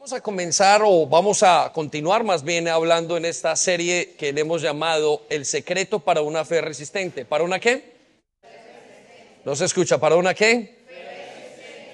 Vamos a comenzar o vamos a continuar más bien hablando en esta serie que le hemos llamado El secreto para una fe resistente. ¿Para una qué? ¿No se escucha? ¿Para una qué?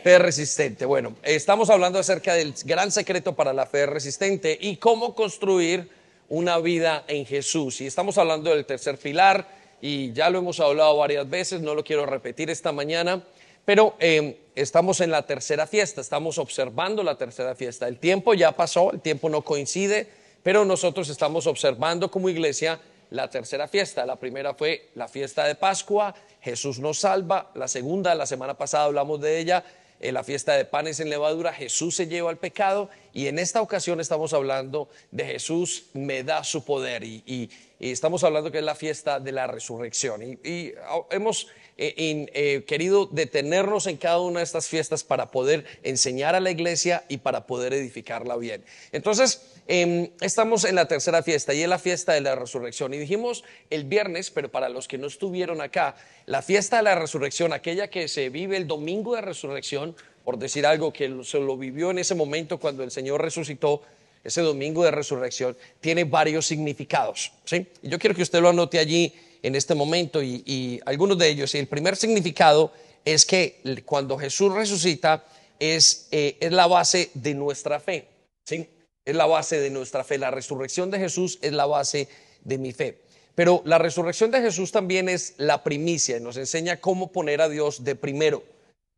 Fe resistente. Bueno, estamos hablando acerca del gran secreto para la fe resistente y cómo construir una vida en Jesús. Y estamos hablando del tercer pilar y ya lo hemos hablado varias veces, no lo quiero repetir esta mañana, pero eh, estamos en la tercera fiesta, estamos observando la tercera fiesta. El tiempo ya pasó, el tiempo no coincide, pero nosotros estamos observando como iglesia la tercera fiesta. La primera fue la fiesta de Pascua, Jesús nos salva. La segunda, la semana pasada hablamos de ella, en la fiesta de panes en levadura, Jesús se lleva al pecado y en esta ocasión estamos hablando de Jesús me da su poder y, estamos hablando que es la fiesta de la resurrección y, y, ah, hemos eh, eh, querido detenernos en cada una de estas fiestas para poder enseñar a la iglesia y para poder edificarla bien. Entonces, em, estamos en la tercera fiesta y es la fiesta de la resurrección. Y dijimos el viernes, pero para los que no estuvieron acá, la fiesta de la resurrección, aquella que se vive el domingo de resurrección, por decir algo que se lo vivió en ese momento cuando el Señor resucitó, ese domingo de resurrección, tiene varios significados. ¿sí? Yo quiero que usted lo anote allí en este momento y, y algunos de ellos. Y el primer significado es que cuando Jesús resucita es, eh, es la base de nuestra fe. ¿sí? Es la base de nuestra fe. La resurrección de Jesús es la base de mi fe. Pero la resurrección de Jesús también es la primicia nos enseña cómo poner a Dios de primero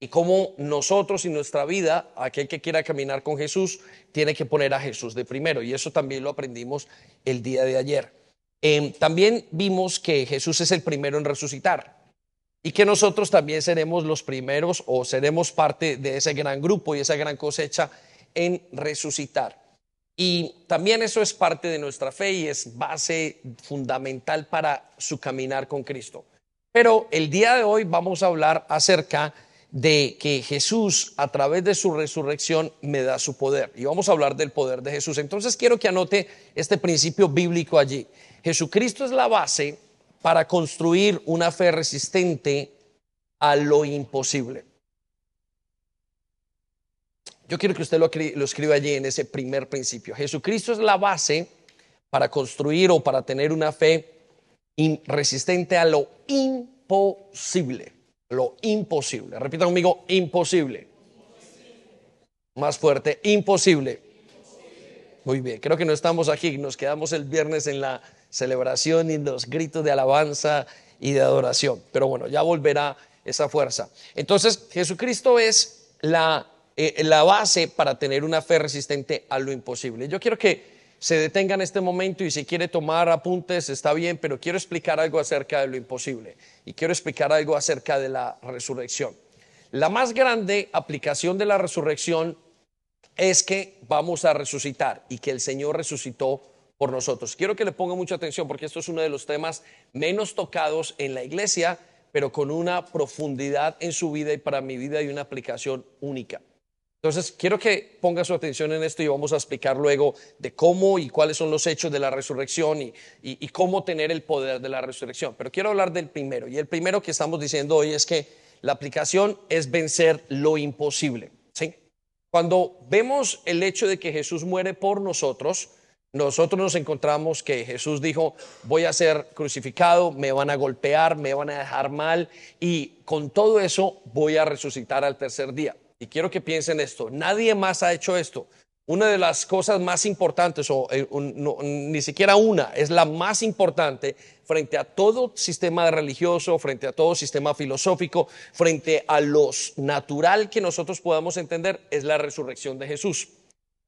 y cómo nosotros y nuestra vida, aquel que quiera caminar con Jesús, tiene que poner a Jesús de primero. Y eso también lo aprendimos el día de ayer. Eh, también vimos que Jesús es el primero en resucitar y que nosotros también seremos los primeros o seremos parte de ese gran grupo y esa gran cosecha en resucitar. Y también eso es parte de nuestra fe y es base fundamental para su caminar con Cristo. Pero el día de hoy vamos a hablar acerca de que Jesús a través de su resurrección me da su poder. Y vamos a hablar del poder de Jesús. Entonces quiero que anote este principio bíblico allí. Jesucristo es la base para construir una fe resistente a lo imposible. Yo quiero que usted lo, escriba allí en ese primer principio. Jesucristo es la base para construir o para tener una fe resistente a lo imposible. Lo imposible. Repita conmigo, imposible. Más fuerte, imposible. Muy bien, creo que no estamos aquí, nos quedamos el viernes en la celebración y los gritos de alabanza y de adoración. Pero bueno, ya volverá esa fuerza. Entonces, Jesucristo es la, eh, la base para tener una fe resistente a lo imposible. Yo quiero que se detenga en este momento y si quiere tomar apuntes está bien, pero quiero explicar algo acerca de lo imposible y quiero explicar algo acerca de la resurrección. La más grande aplicación de la resurrección es que vamos a resucitar y que el Señor resucitó por nosotros. Quiero que le ponga mucha atención porque esto es uno de los temas menos tocados en la iglesia, pero con una profundidad en su vida y para mi vida y una aplicación única. Entonces, quiero que ponga su atención en esto y vamos a explicar luego de cómo y cuáles son los hechos de la resurrección y, y- cómo tener el poder de la resurrección. Pero quiero hablar del primero. Y el primero que estamos diciendo hoy es que la aplicación es vencer lo imposible. ¿sí? Cuando vemos el hecho de que Jesús muere por nosotros, nosotros nos encontramos que Jesús dijo, voy a ser crucificado, me van a golpear, me van a dejar mal y con todo eso voy a resucitar al tercer día. Y quiero que piensen esto, nadie más ha hecho esto. Una de las cosas más importantes, o eh, ni siquiera una, es la más importante frente a todo sistema religioso, frente a todo sistema filosófico, frente a lo natural que nosotros podamos entender, es la resurrección de Jesús.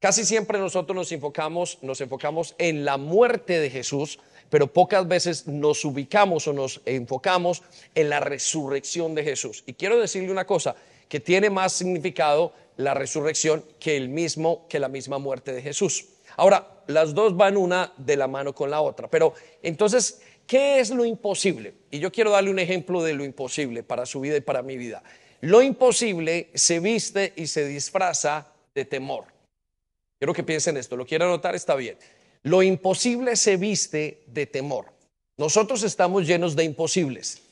Casi siempre nosotros nos enfocamos, nos enfocamos en la muerte de Jesús, pero pocas veces nos ubicamos o nos enfocamos en la resurrección de Jesús. Y quiero decirle una cosa, que tiene más significado la resurrección que el mismo que la misma muerte de Jesús. Ahora, las dos van una de la mano con la otra, pero entonces, ¿qué es lo imposible? Y yo quiero darle un ejemplo de lo imposible para su vida y para mi vida. Lo imposible se viste y se disfraza de temor. Quiero que piensen esto, lo quiero anotar, está bien. Lo imposible se viste de temor. Nosotros estamos llenos de imposibles.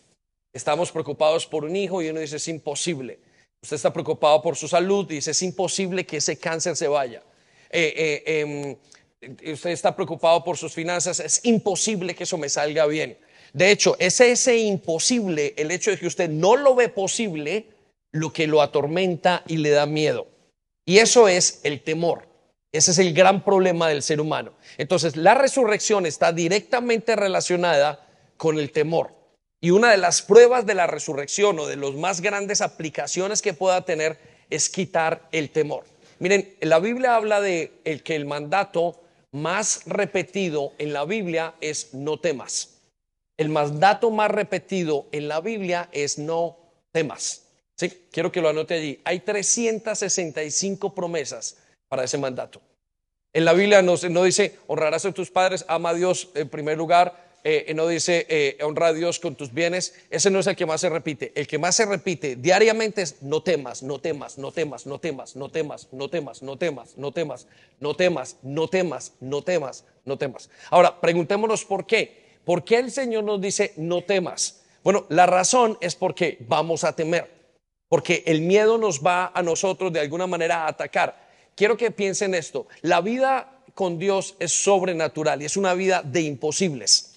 Estamos preocupados por un hijo y uno dice es imposible. Usted está preocupado por su salud dice es imposible que ese cáncer se vaya. eh, eh, em, usted está preocupado por sus finanzas, es imposible que eso me salga bien. De hecho, es ese imposible, el hecho de que usted no lo ve posible, lo que lo atormenta y le da miedo. Y eso es el temor. Ese es el gran problema del ser humano. Entonces, la resurrección está directamente relacionada con el temor. Y una de las pruebas de la resurrección o de las más grandes aplicaciones que pueda tener es quitar el temor. Miren, la Biblia habla de el que el mandato más repetido en la Biblia es no temas. El mandato más repetido en la Biblia es no temas. Sí, quiero que lo anote allí. Hay 365 promesas para ese mandato. En la Biblia no, no dice honrarás a tus padres, ama a Dios en primer lugar, eh, no dice eh, honra a Dios con tus bienes. Ese no es el que más se repite. El que más se repite diariamente es no temas, no temas, no temas, no temas, no temas, no temas, no temas, no temas, no temas, no temas, no temas, no temas. Ahora, preguntémonos por qué. ¿Por qué el Señor nos dice no temas? Bueno, la razón es porque vamos a temer, porque el miedo nos va a nosotros de alguna manera a atacar. Quiero que piensen esto, la vida con Dios es sobrenatural y es una vida de imposibles.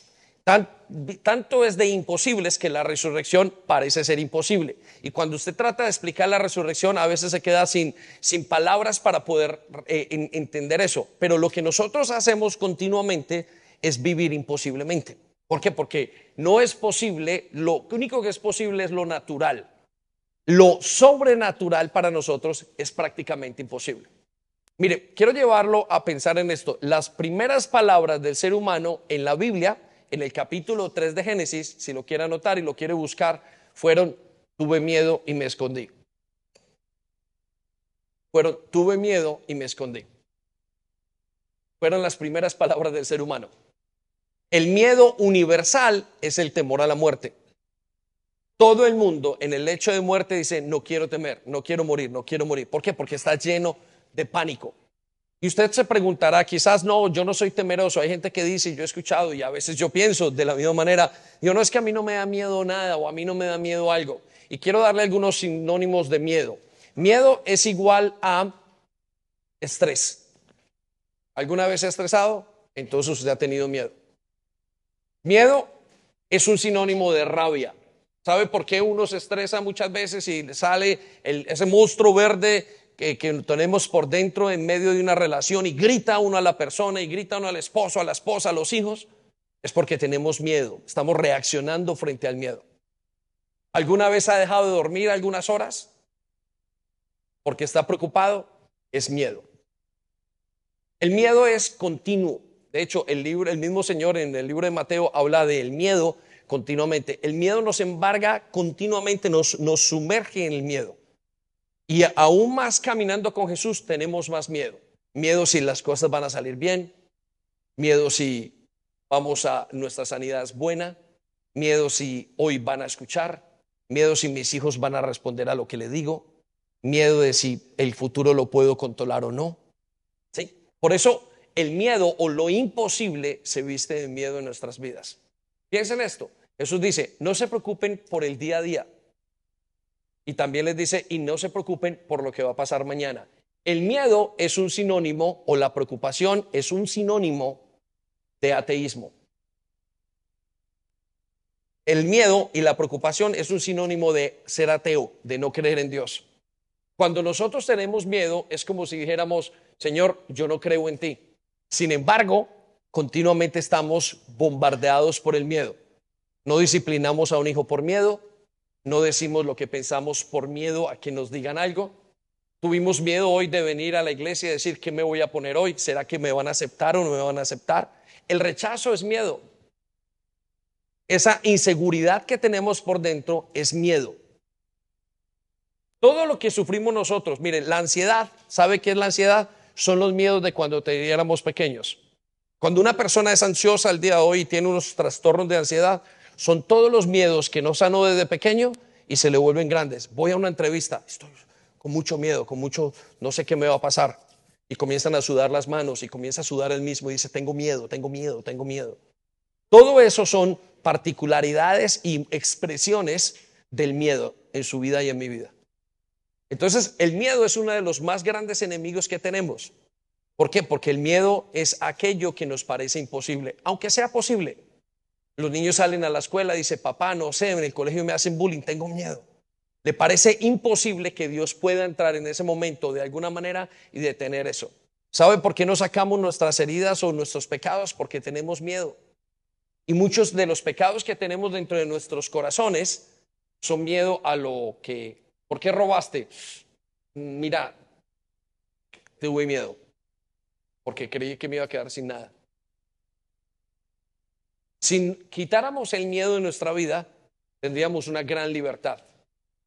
Tanto es de imposibles que la resurrección parece ser imposible. Y cuando usted trata de explicar la resurrección, a veces se queda sin, sin palabras para poder eh, entender eso. Pero lo que nosotros hacemos continuamente es vivir imposiblemente. ¿Por qué? Porque no es posible, lo único que es posible es lo natural. Lo sobrenatural para nosotros es prácticamente imposible. Mire, quiero llevarlo a pensar en esto. Las primeras palabras del ser humano en la Biblia, en el capítulo 3 de Génesis, si lo quiere anotar y lo quiere buscar, fueron, tuve miedo y me escondí. Fueron, tuve miedo y me escondí. Fueron las primeras palabras del ser humano. El miedo universal es el temor a la muerte. Todo el mundo en el hecho de muerte dice, no quiero temer, no quiero morir, no quiero morir. ¿Por qué? Porque está lleno de pánico. Y usted se preguntará, quizás no, yo no soy temeroso. Hay gente que dice, yo he escuchado y a veces yo pienso de la misma manera, yo no es que a mí no me da miedo nada o a mí no me da miedo algo. Y quiero darle algunos sinónimos de miedo. Miedo es igual a estrés. ¿Alguna vez se ha estresado? Entonces usted ha tenido miedo. Miedo es un sinónimo de rabia. ¿Sabe por qué uno se estresa muchas veces y sale ese monstruo verde que, tenemos por dentro en medio de una relación y grita uno a la persona y grita uno al esposo, a la esposa, a los hijos? Es porque tenemos miedo, estamos reaccionando frente al miedo. ¿Alguna vez ha dejado de dormir algunas horas? Porque está preocupado, es miedo. El miedo es continuo. De hecho, el, mismo Señor en el libro de Mateo habla del miedo continuamente. El miedo nos embarga continuamente, nos sumerge en el miedo. Y aún más caminando con Jesús tenemos más miedo. Miedo si las cosas van a salir bien, miedo si vamos a nuestra sanidad es buena, miedo si hoy van a escuchar, miedo si mis hijos van a responder a lo que le digo, miedo de si el futuro lo puedo controlar o no. ¿Sí? Por eso el miedo o lo imposible se viste de miedo en nuestras vidas. Piensen esto. Jesús dice, no se preocupen por el día a día. Y también les dice, y no se preocupen por lo que va a pasar mañana. El miedo es un sinónimo, o la preocupación es un sinónimo de ateísmo. El miedo y la preocupación es un sinónimo de ser ateo, de no creer en Dios. Cuando nosotros tenemos miedo, es como si dijéramos, Señor, yo no creo en ti. Sin embargo, continuamente estamos bombardeados por el miedo. No disciplinamos a un hijo por miedo, no decimos lo que pensamos por miedo a que nos digan algo. Tuvimos miedo hoy de venir a la iglesia y decir qué me voy a poner hoy, será que me van a aceptar o no me van a aceptar. El rechazo es miedo. Esa inseguridad que tenemos por dentro es miedo. Todo lo que sufrimos nosotros, miren, la ansiedad, ¿sabe qué es la ansiedad? son los miedos de cuando éramos pequeños. Cuando una persona es ansiosa al día de hoy y tiene unos trastornos de ansiedad, son todos los miedos que no sanó desde pequeño y se le vuelven grandes. Voy a una entrevista, estoy con mucho miedo, con mucho, no sé qué me va a pasar. Y comienzan a sudar las manos y comienza a sudar el mismo y dice, tengo miedo, tengo miedo, tengo miedo. Todo eso son particularidades y expresiones del miedo en su vida y en mi vida. Entonces, el miedo es uno de los más grandes enemigos que tenemos. ¿Por qué? Porque el miedo es aquello que nos parece imposible, aunque sea posible. Los niños salen a la escuela y dicen, papá, no sé, en el colegio me hacen bullying, tengo miedo. Le parece imposible que Dios pueda entrar en ese momento de alguna manera y detener eso. ¿Sabe por qué no sacamos nuestras heridas o nuestros pecados? Porque tenemos miedo. Y muchos de los pecados que tenemos dentro de nuestros corazones son miedo a lo que, ¿por qué robaste? Mira, tuve miedo, porque creí que me iba a quedar sin nada. Si quitáramos el miedo de nuestra vida, tendríamos una gran libertad,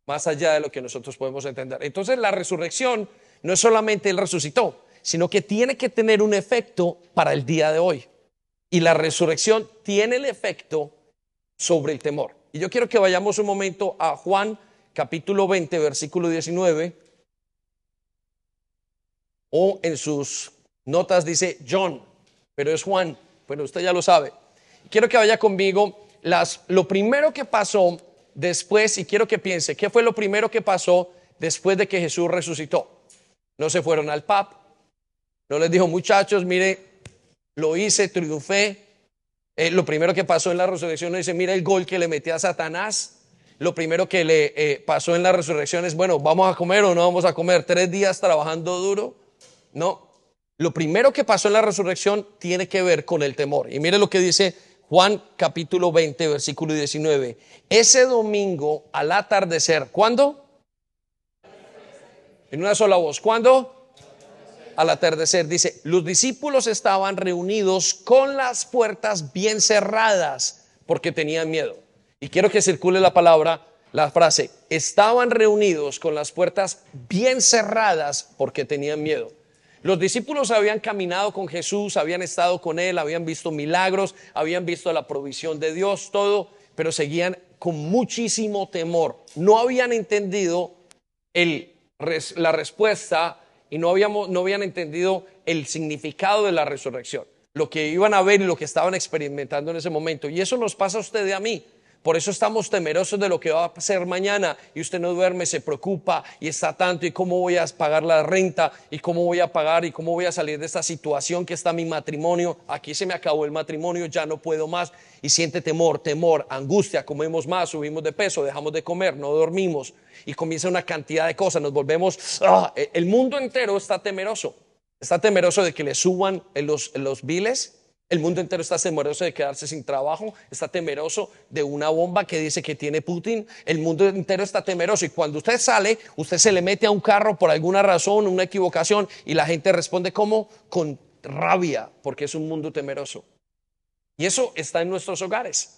más allá de lo que nosotros podemos entender. Entonces la resurrección no es solamente Él resucitó, sino que tiene que tener un efecto para el día de hoy. Y la resurrección tiene el efecto sobre el temor. Y yo quiero que vayamos un momento a Juan capítulo 20, versículo 19. O en sus notas dice John, pero es Juan. Bueno, usted ya lo sabe. Quiero que vaya conmigo. Las, lo primero que pasó después, y quiero que piense, ¿qué fue lo primero que pasó después de que Jesús resucitó? No se fueron al pub, no les dijo, muchachos, mire, lo hice, triunfé. Eh, lo primero que pasó en la resurrección no dice, mira el gol que le metí a Satanás. Lo primero que le eh, pasó en la resurrección es, bueno, ¿vamos a comer o no vamos a comer? Tres días trabajando duro. No. Lo primero que pasó en la resurrección tiene que ver con el temor. Y mire lo que dice Juan capítulo 20, versículo 19. Ese domingo al atardecer, ¿cuándo? En una sola voz, ¿cuándo? al atardecer, dice, los discípulos estaban reunidos con las puertas bien cerradas porque tenían miedo. Y quiero que circule la palabra, la frase, estaban reunidos con las puertas bien cerradas porque tenían miedo. Los discípulos habían caminado con Jesús, habían estado con Él, habían visto milagros, habían visto la provisión de Dios, todo, pero seguían con muchísimo temor. No habían entendido la respuesta y no, habíamos, no habían entendido el significado de la resurrección, lo que iban a ver y lo que estaban experimentando en ese momento. Y eso nos pasa a usted y a mí. Por eso estamos temerosos de lo que va a pasar mañana. Y usted no duerme, se preocupa y está tanto. Y cómo voy a pagar la renta y cómo voy a pagar y cómo voy a salir de esta situación que está mi matrimonio. Aquí se me acabó el matrimonio, ya no puedo más. Y siente temor, temor, angustia, comemos más, subimos de peso, dejamos de comer, no dormimos. Y comienza una cantidad de cosas, nos volvemos, ah, el mundo entero está temeroso, está temeroso de que le suban los, los biles el mundo entero está temeroso de quedarse sin trabajo, está temeroso de una bomba que dice que tiene Putin. El mundo entero está temeroso y cuando usted sale, usted se le mete a un carro por alguna razón, una equivocación y la gente responde como con rabia porque es un mundo temeroso. Y eso está en nuestros hogares.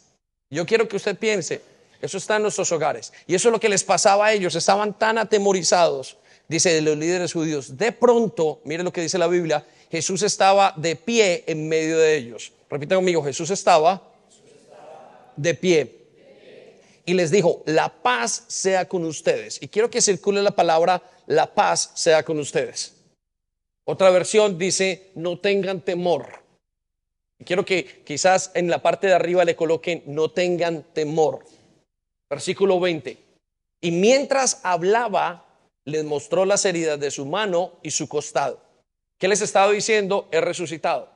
Yo quiero que usted piense, eso está en nuestros hogares. Y eso es lo que les pasaba a ellos, estaban tan atemorizados, dice los líderes judíos. De pronto, mire lo que dice la Biblia, Jesús estaba de pie en medio de ellos. Repita conmigo, Jesús estaba de pie. Y les dijo, la paz sea con ustedes. Y quiero que circule la palabra, la paz sea con ustedes. Otra versión dice, no tengan temor. Y quiero que quizás en la parte de arriba le coloquen, no tengan temor. Versículo 20. Y mientras hablaba, les mostró las heridas de su mano y su costado. ¿Qué les estaba diciendo? He resucitado.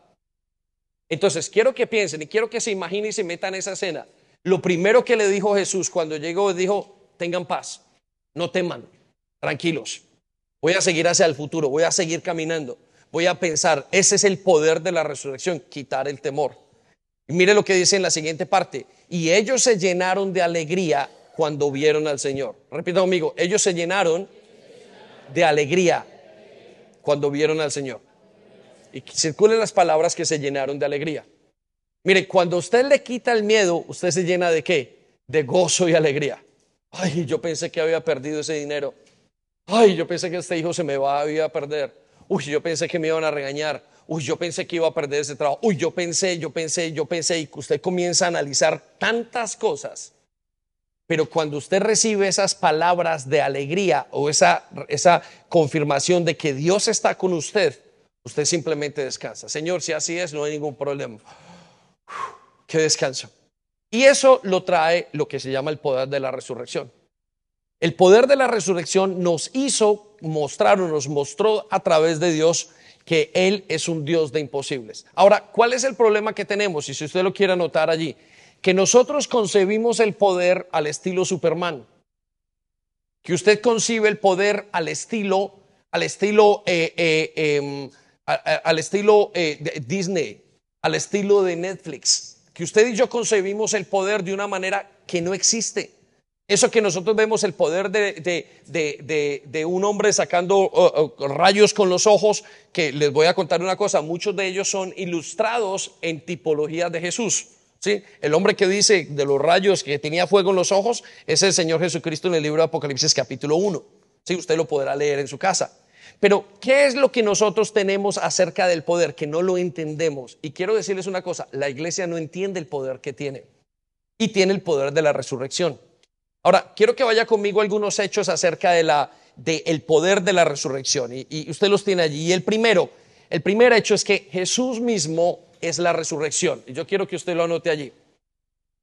Entonces, quiero que piensen y quiero que se imaginen y se metan en esa escena. Lo primero que le dijo Jesús cuando llegó, dijo, tengan paz, no teman, tranquilos. Voy a seguir hacia el futuro, voy a seguir caminando, voy a pensar, ese es el poder de la resurrección, quitar el temor. Y mire lo que dice en la siguiente parte, y ellos se llenaron de alegría cuando vieron al Señor. Repita conmigo, ellos se llenaron de alegría cuando vieron al Señor. Y circulen las palabras que se llenaron de alegría. Mire, cuando usted le quita el miedo, usted se llena de qué? De gozo y alegría. Ay, yo pensé que había perdido ese dinero. Ay, yo pensé que este hijo se me va a perder. Uy, yo pensé que me iban a regañar. Uy, yo pensé que iba a perder ese trabajo. Uy, yo pensé, yo pensé, yo pensé. Y usted comienza a analizar tantas cosas pero cuando usted recibe esas palabras de alegría o esa, esa confirmación de que Dios está con usted, usted simplemente descansa. Señor, si así es, no hay ningún problema. Qué descanso. Y eso lo trae lo que se llama el poder de la resurrección. El poder de la resurrección nos hizo mostrar o nos mostró a través de Dios que Él es un Dios de imposibles. Ahora, ¿cuál es el problema que tenemos? Y si usted lo quiere anotar allí, que nosotros concebimos el poder al estilo Superman, que usted concibe el poder al estilo, al estilo, eh, eh, em, al estilo eh, Disney, al estilo de Netflix, que usted y yo concebimos el poder de una manera que no existe. Eso que nosotros vemos el poder de, un hombre sacando rayos con los ojos, que les voy a contar una cosa, muchos de ellos son ilustrados en tipologías de Jesús. El hombre que dice de los rayos que tenía fuego en los ojos es el Señor Jesucristo en el libro de Apocalipsis capítulo 1. ¿sí? Usted lo podrá leer en su casa. Pero, ¿qué es lo que nosotros tenemos acerca del poder? Que no lo entendemos. Y quiero decirles una cosa, la iglesia no entiende el poder que tiene. Y tiene el poder de la resurrección. Ahora, quiero que vaya conmigo algunos hechos acerca de la, del poder de la resurrección. Y, usted los tiene allí. Y el primero, el primer hecho es que Jesús mismo es la resurrección. Y yo quiero que usted lo anote allí.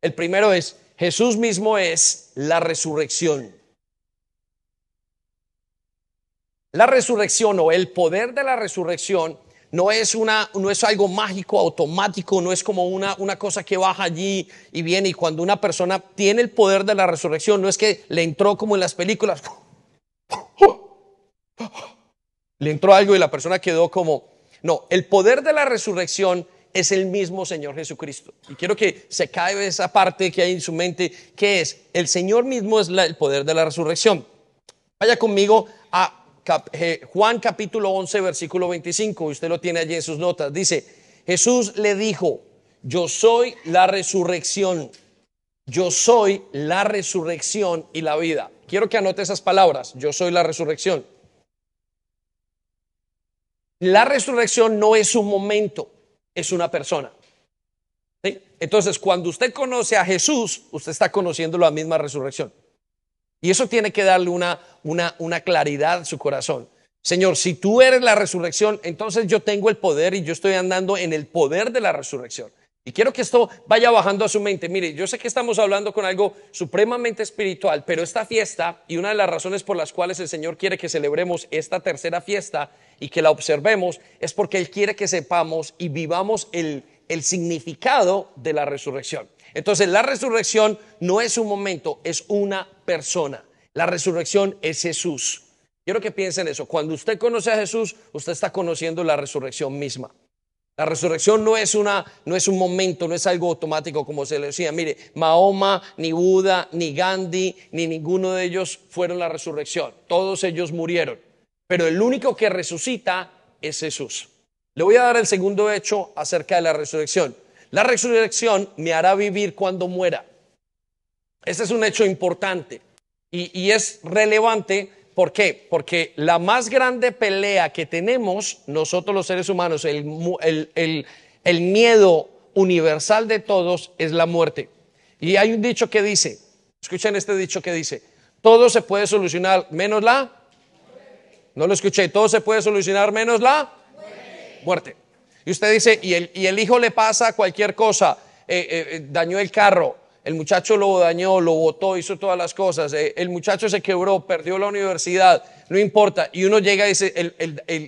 El primero es, Jesús mismo es la resurrección. La resurrección o el poder de la resurrección no es, una, no es algo mágico, automático, no es como una, una cosa que baja allí y viene. Y cuando una persona tiene el poder de la resurrección, no es que le entró como en las películas, le entró algo y la persona quedó como... No, el poder de la resurrección es el mismo Señor Jesucristo. Y quiero que se cae esa parte que hay en su mente, que es, el Señor mismo es el poder de la resurrección. Vaya conmigo a eh, Juan capítulo 11, versículo 25, usted lo tiene allí en sus notas, dice, Jesús le dijo, yo soy la resurrección, yo soy la resurrección y la vida. Quiero que anote esas palabras, yo soy la resurrección. La resurrección no es un momento, es una persona. Entonces, cuando usted conoce a Jesús, usted está conociendo la misma resurrección. Y eso tiene que darle una, una, una claridad a su corazón. Señor, si tú eres la resurrección, entonces yo tengo el poder y yo estoy andando en el poder de la resurrección. Y quiero que esto vaya bajando a su mente. Mire, yo sé que estamos hablando con algo supremamente espiritual, pero esta fiesta y una de las razones por las cuales el Señor quiere que celebremos esta tercera fiesta y que la observemos es porque Él quiere que sepamos y vivamos el, significado de la resurrección. Entonces la resurrección no es un momento, es una persona. La resurrección es Jesús. Quiero que piensen eso. Cuando usted conoce a Jesús, usted está conociendo la resurrección misma. La resurrección no es, una, no es un momento, no es algo automático como se le decía. Mire, Mahoma, ni Buda, ni Gandhi, ni ninguno de ellos fueron la resurrección. Todos ellos murieron. Pero el único que resucita es Jesús. Le voy a dar el segundo hecho acerca de la resurrección. La resurrección me hará vivir cuando muera. Este es un hecho importante y, es relevante. ¿Por qué? Porque la más grande pelea que tenemos nosotros los seres humanos, el, miedo universal de todos es la muerte. Y hay un dicho que dice, escuchen este dicho que dice, todo se puede solucionar menos la... No lo escuché, todo se puede solucionar menos la muerte. Y usted dice, y el, y el hijo le pasa cualquier cosa, eh, eh, eh, dañó el carro, el muchacho lo dañó, lo botó, hizo todas las cosas, el muchacho se quebró, perdió la universidad, no importa. Y uno llega y dice,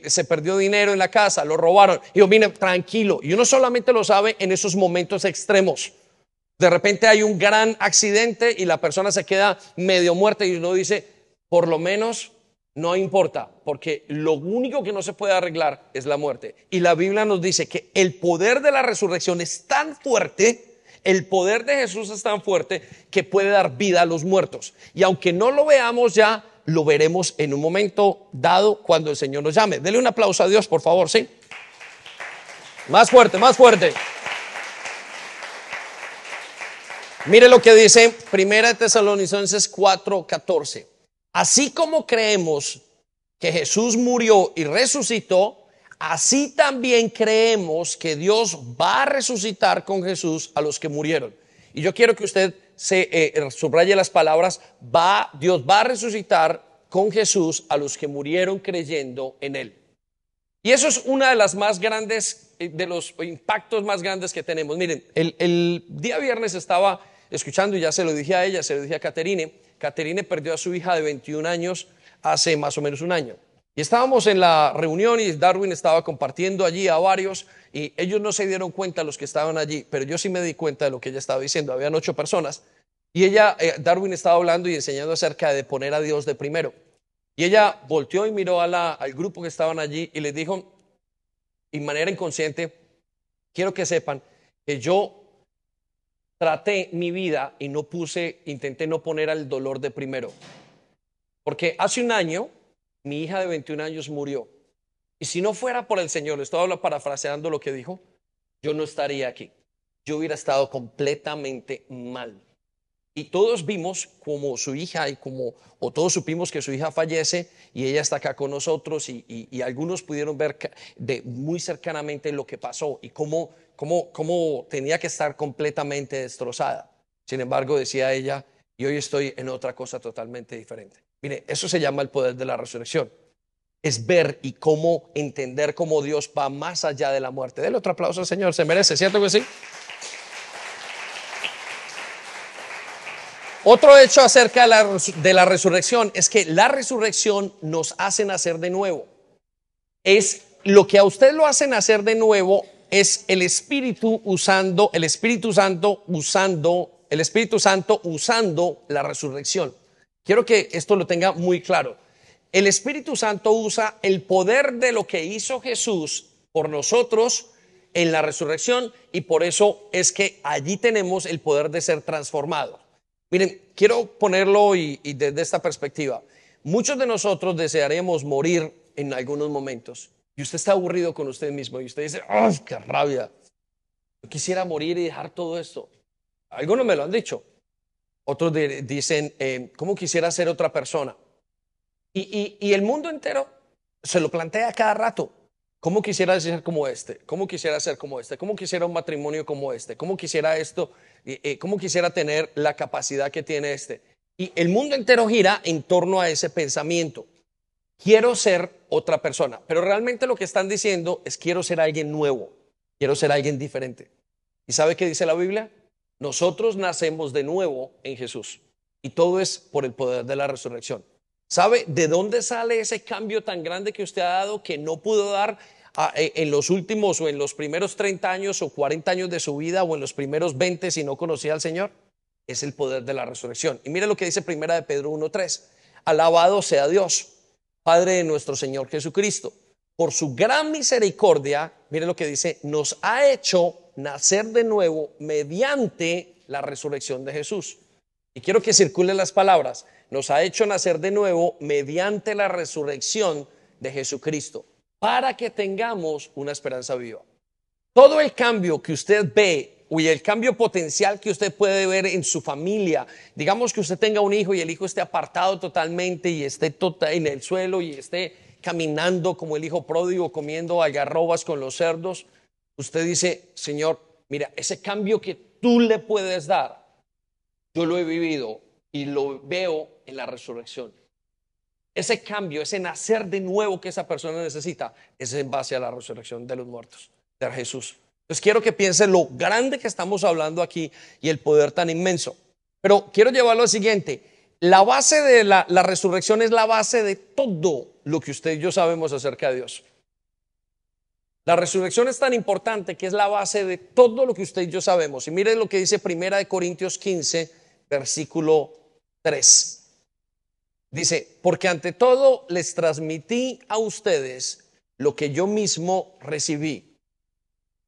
se perdió dinero en la casa, lo robaron. Y yo, mire, tranquilo. Y uno solamente lo sabe en esos momentos extremos. De repente hay un gran accidente y la persona se queda medio muerta y uno dice, por lo menos no importa, porque lo único que no se puede arreglar es la muerte. Y la Biblia nos dice que el poder de la resurrección es tan fuerte, el poder de Jesús es tan fuerte que puede dar vida a los muertos. Y aunque no lo veamos ya, lo veremos en un momento dado cuando el Señor nos llame. Dele un aplauso a Dios, por favor, ¿sí? Más fuerte, más fuerte. Mire lo que dice Primera Tesalonicenses 4:14. Así como creemos que Jesús murió y resucitó, así también creemos que Dios va a resucitar con Jesús a los que murieron. Y yo quiero que usted se eh, subraye las palabras, va, Dios va a resucitar con Jesús a los que murieron creyendo en Él. Y eso es una de las más grandes, eh, de los impactos más grandes que tenemos. Miren, el, el día viernes estaba escuchando, y ya se lo dije a ella, se lo dije a Caterine, Caterine perdió a su hija de 21 años hace más o menos un año. Y estábamos en la reunión y Darwin estaba compartiendo allí a varios y ellos no se dieron cuenta los que estaban allí, pero yo sí me di cuenta de lo que ella estaba diciendo. Habían ocho personas y ella, eh, Darwin estaba hablando y enseñando acerca de poner a Dios de primero. Y ella volteó y miró al grupo que estaban allí y les dijo, de manera inconsciente, quiero que sepan que yo traté mi vida y no puse, intenté no poner al dolor de primero. Porque hace un año mi hija de 21 años murió. Y si no fuera por el Señor, estoy parafraseando lo que dijo, yo no estaría aquí. Yo hubiera estado completamente mal. Y todos vimos como su hija y como, o todos supimos que su hija fallece y ella está acá con nosotros y, algunos pudieron ver muy cercanamente lo que pasó y cómo, cómo, cómo tenía que estar completamente destrozada. Sin embargo, decía ella, y hoy estoy en otra cosa totalmente diferente. Mire, eso se llama el poder de la resurrección. Es ver y cómo entender cómo Dios va más allá de la muerte. Dele otro aplauso al Señor, se merece, ¿cierto que sí? Otro hecho acerca de la, resurrección es que la resurrección nos hace nacer de nuevo. Es lo que a usted lo hace nacer de nuevo es el Espíritu usando, el Espíritu Santo usando, el Espíritu Santo usando la resurrección. Quiero que esto lo tenga muy claro. El Espíritu Santo usa el poder de lo que hizo Jesús por nosotros en la resurrección y por eso es que allí tenemos el poder de ser transformado. Miren, quiero ponerlo y, desde esta perspectiva. Muchos de nosotros desearemos morir en algunos momentos y usted está aburrido con usted mismo y usted dice, ¡ay, qué rabia! Yo quisiera morir y dejar todo esto. Algunos me lo han dicho. Otros dicen, eh, ¿cómo quisiera ser otra persona? Y, y, el mundo entero se lo plantea cada rato. ¿Cómo quisiera ser como este? ¿Cómo quisiera ser como este? ¿Cómo quisiera un matrimonio como este? ¿Cómo quisiera esto? Eh, ¿Cómo quisiera tener la capacidad que tiene este? Y el mundo entero gira en torno a ese pensamiento. Quiero ser otra persona, pero realmente lo que están diciendo es quiero ser alguien nuevo, quiero ser alguien diferente. ¿Y sabe qué dice la Biblia? Nosotros nacemos de nuevo en Jesús y todo es por el poder de la resurrección. ¿Sabe de dónde sale ese cambio tan grande que usted ha dado que no pudo dar ah, eh, en los últimos o en los primeros 30 años o 40 años de su vida o en los primeros 20 si no conocía al Señor? Es el poder de la resurrección. Y mire lo que dice primera de Pedro 1.3. Alabado sea Dios, Padre de nuestro Señor Jesucristo. Por su gran misericordia, mire lo que dice, nos ha hecho nacer de nuevo mediante la resurrección de Jesús. Y quiero que circulen las palabras nos ha hecho nacer de nuevo mediante la resurrección de Jesucristo, para que tengamos una esperanza viva. Todo el cambio que usted ve y el cambio potencial que usted puede ver en su familia, digamos que usted tenga un hijo y el hijo esté apartado totalmente y esté tota-, en el suelo y esté caminando como el hijo pródigo comiendo algarrobas con los cerdos, usted dice, Señor, mira, ese cambio que tú le puedes dar, yo lo he vivido y lo veo en la resurrección. Ese cambio, ese nacer de nuevo que esa persona necesita, es en base a la resurrección de los muertos, de Jesús. Entonces quiero que piense lo grande que estamos hablando aquí y el poder tan inmenso. Pero quiero llevarlo al siguiente. La base de la, la resurrección es la base de todo lo que usted y yo sabemos acerca de Dios. La resurrección es tan importante que es la base de todo lo que usted y yo sabemos. Y mire lo que dice Primera de Corintios 15, versículo 3. Dice, porque ante todo les transmití a ustedes lo que yo mismo recibí,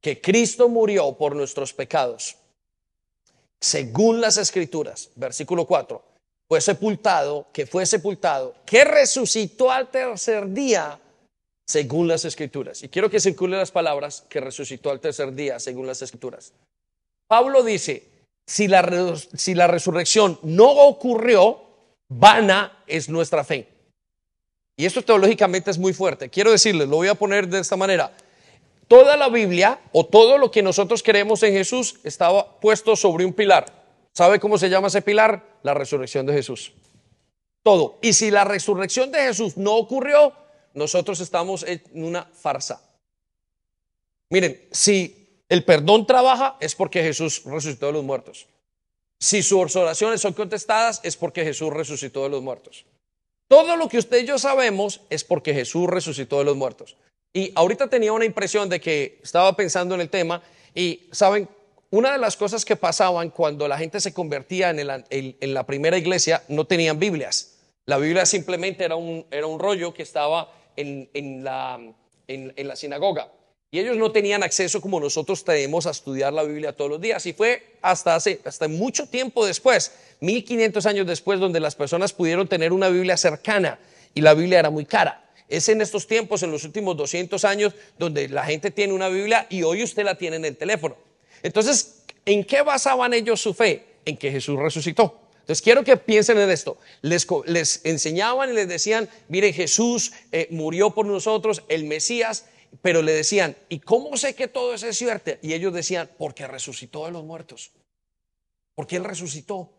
que Cristo murió por nuestros pecados, según las escrituras, versículo 4, fue sepultado, que fue sepultado, que resucitó al tercer día, según las escrituras. Y quiero que circule las palabras, que resucitó al tercer día, según las escrituras. Pablo dice, si la, si la resurrección no ocurrió, vana es nuestra fe. Y esto teológicamente es muy fuerte. Quiero decirles, lo voy a poner de esta manera. Toda la Biblia o todo lo que nosotros creemos en Jesús estaba puesto sobre un pilar. ¿Sabe cómo se llama ese pilar? La resurrección de Jesús. Todo. Y si la resurrección de Jesús no ocurrió, nosotros estamos en una farsa. Miren, si el perdón trabaja es porque Jesús resucitó de los muertos. Si sus oraciones son contestadas es porque Jesús resucitó de los muertos. Todo lo que usted y yo sabemos es porque Jesús resucitó de los muertos. Y ahorita tenía una impresión de que estaba pensando en el tema y, ¿saben? Una de las cosas que pasaban cuando la gente se convertía en, la primera iglesia, no tenían Biblias. La Biblia simplemente era un, era un rollo que estaba en, la, en la sinagoga. Y ellos no tenían acceso como nosotros tenemos a estudiar la Biblia todos los días. Y fue hasta hace, hasta mucho tiempo después, 1500 años después, donde las personas pudieron tener una Biblia cercana y la Biblia era muy cara. Es en estos tiempos, en los últimos 200 años, donde la gente tiene una Biblia y hoy usted la tiene en el teléfono. Entonces, ¿en qué basaban ellos su fe? En que Jesús resucitó. Entonces quiero que piensen en esto. Les, enseñaban y les decían, miren, Jesús eh, murió por nosotros, el Mesías, pero le decían, ¿y cómo sé que todo eso es cierto? Y ellos decían, porque resucitó de los muertos. Porque Él resucitó.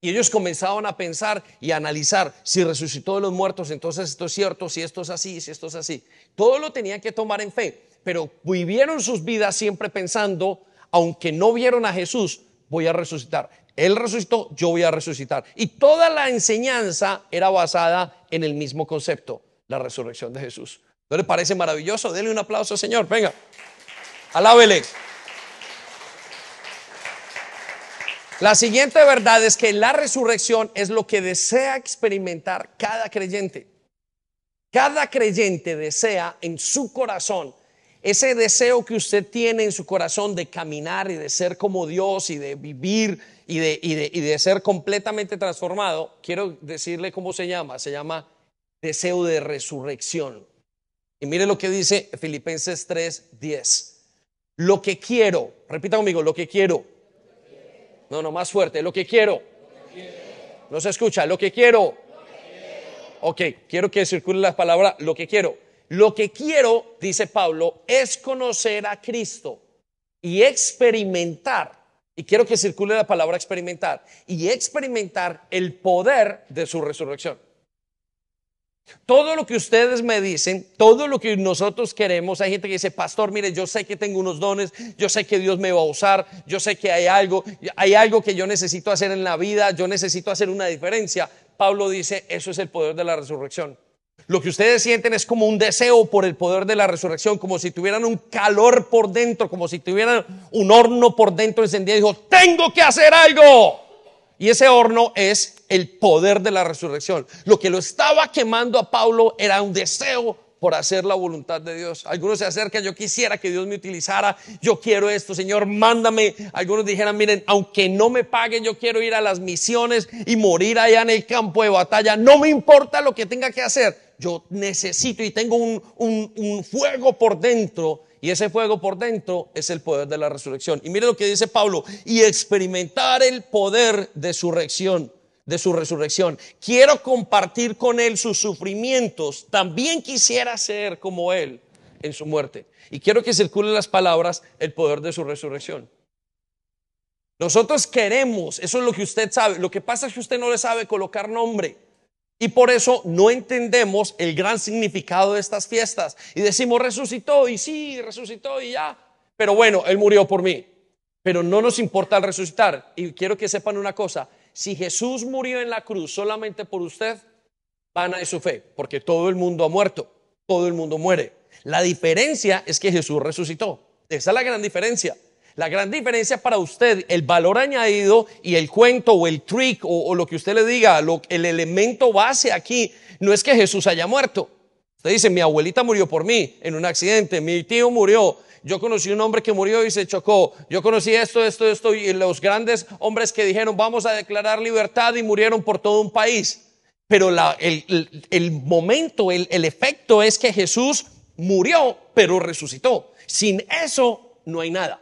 Y ellos comenzaban a pensar y a analizar si resucitó de los muertos, entonces esto es cierto, si esto es así, si esto es así. Todo lo tenían que tomar en fe, pero vivieron sus vidas siempre pensando, aunque no vieron a Jesús, voy a resucitar. Él resucitó, yo voy a resucitar. Y toda la enseñanza era basada en el mismo concepto, la resurrección de Jesús. ¿No le parece maravilloso? Denle un aplauso, Señor. Venga. Alábele. La siguiente verdad es que la resurrección es lo que desea experimentar cada creyente. Cada creyente desea en su corazón ese deseo que usted tiene en su corazón de caminar y de ser como Dios y de vivir y de, ser completamente transformado. Quiero decirle cómo se llama. Se llama deseo de resurrección. Y mire lo que dice Filipenses 3, 10. Lo que quiero, repita conmigo, lo que quiero. No, no, más fuerte, lo que quiero. No se escucha, lo que quiero. Ok, quiero que circule la palabra lo que quiero. Lo que quiero, dice Pablo, es conocer a Cristo y experimentar. Y quiero que circule la palabra experimentar. Y experimentar el poder de su resurrección. Todo lo que ustedes me dicen, todo lo que nosotros queremos, hay gente que dice, pastor, mire, yo sé que tengo unos dones, yo sé que Dios me va a usar, yo sé que hay algo, hay algo que yo necesito hacer en la vida, yo necesito hacer una diferencia. Pablo dice, eso es el poder de la resurrección. Lo que ustedes sienten es como un deseo por el poder de la resurrección, como si tuvieran un calor por dentro, como si tuvieran un horno por dentro encendido dijo, tengo que hacer algo. Y ese horno es el poder de la resurrección. Lo que lo estaba quemando a Pablo era un deseo por hacer la voluntad de Dios. Algunos se acercan, yo quisiera que Dios me utilizara, yo quiero esto, Señor, mándame. Algunos dijeran, miren, aunque no me paguen, yo quiero ir a las misiones y morir allá en el campo de batalla. No me importa lo que tenga que hacer. Yo necesito y tengo un, fuego por dentro y ese fuego por dentro es el poder de la resurrección. Y mire lo que dice Pablo, y experimentar el poder de su resurrección, de su resurrección. Quiero compartir con él sus sufrimientos. También quisiera ser como él en su muerte. Y quiero que circulen las palabras el poder de su resurrección. Nosotros queremos, eso es lo que usted sabe. Lo que pasa es que usted no le sabe colocar nombre. Y por eso no entendemos el gran significado de estas fiestas. Y decimos, resucitó, y sí, resucitó, y ya. Pero bueno, Él murió por mí. Pero no nos importa el resucitar. Y quiero que sepan una cosa, si Jesús murió en la cruz solamente por usted, van a su fe, porque todo el mundo ha muerto, todo el mundo muere. La diferencia es que Jesús resucitó. Esa es la gran diferencia. La gran diferencia para usted, el valor añadido y el cuento o el trick o, lo que usted le diga, el elemento base aquí, no es que Jesús haya muerto. Usted dice, mi abuelita murió por mí en un accidente, mi tío murió, yo conocí un hombre que murió y se chocó, yo conocí esto, esto, esto, y los grandes hombres que dijeron, vamos a declarar libertad y murieron por todo un país. Pero el, momento, el efecto es que Jesús murió, pero resucitó. Sin eso no hay nada.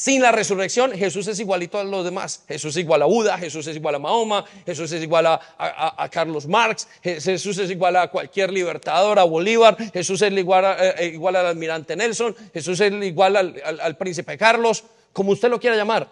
Sin la resurrección, Jesús es igualito a los demás. Jesús es igual a Buda, Jesús es igual a Mahoma, Jesús es igual a, Carlos Marx, Jesús es igual a cualquier libertador, a Bolívar, Jesús es igual, eh, eh, igual al almirante Nelson, Jesús es igual al, príncipe Carlos, como usted lo quiera llamar.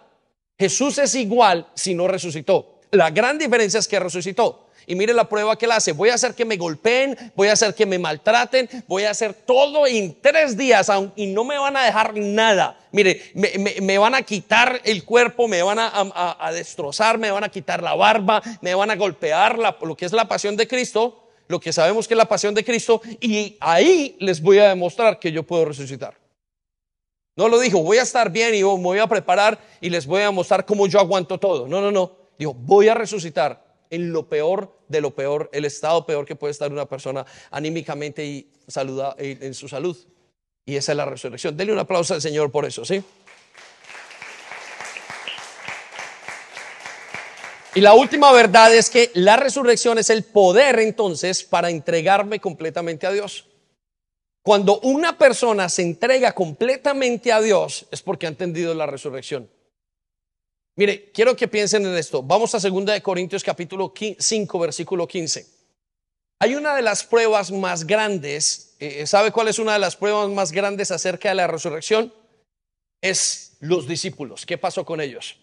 Jesús es igual si no resucitó. La gran diferencia es que resucitó. Y mire la prueba que él hace. Voy a hacer que me golpeen, voy a hacer que me maltraten, voy a hacer todo en tres días y no me van a dejar nada. Mire, me, van a quitar el cuerpo, me van a, destrozar, me van a quitar la barba, me van a golpear lo que es la pasión de Cristo, lo que sabemos que es la pasión de Cristo, y ahí les voy a demostrar que yo puedo resucitar. No lo dijo, voy a estar bien y me voy a preparar y les voy a mostrar cómo yo aguanto todo. No, no, no. Dijo, voy a resucitar en lo peor de lo peor, el estado peor que puede estar una persona anímicamente y en su salud. Y esa es la resurrección. Denle un aplauso al Señor por eso, ¿sí? Y la última verdad es que la resurrección es el poder entonces para entregarme completamente a Dios. Cuando una persona se entrega completamente a Dios es porque ha entendido la resurrección. Mire, quiero que piensen en esto. Vamos a 2 de Corintios capítulo 5 versículo 15. Hay una de las pruebas más grandes, eh, ¿sabe cuál es una de las pruebas más grandes acerca de la resurrección? Es los discípulos. ¿Qué pasó con ellos?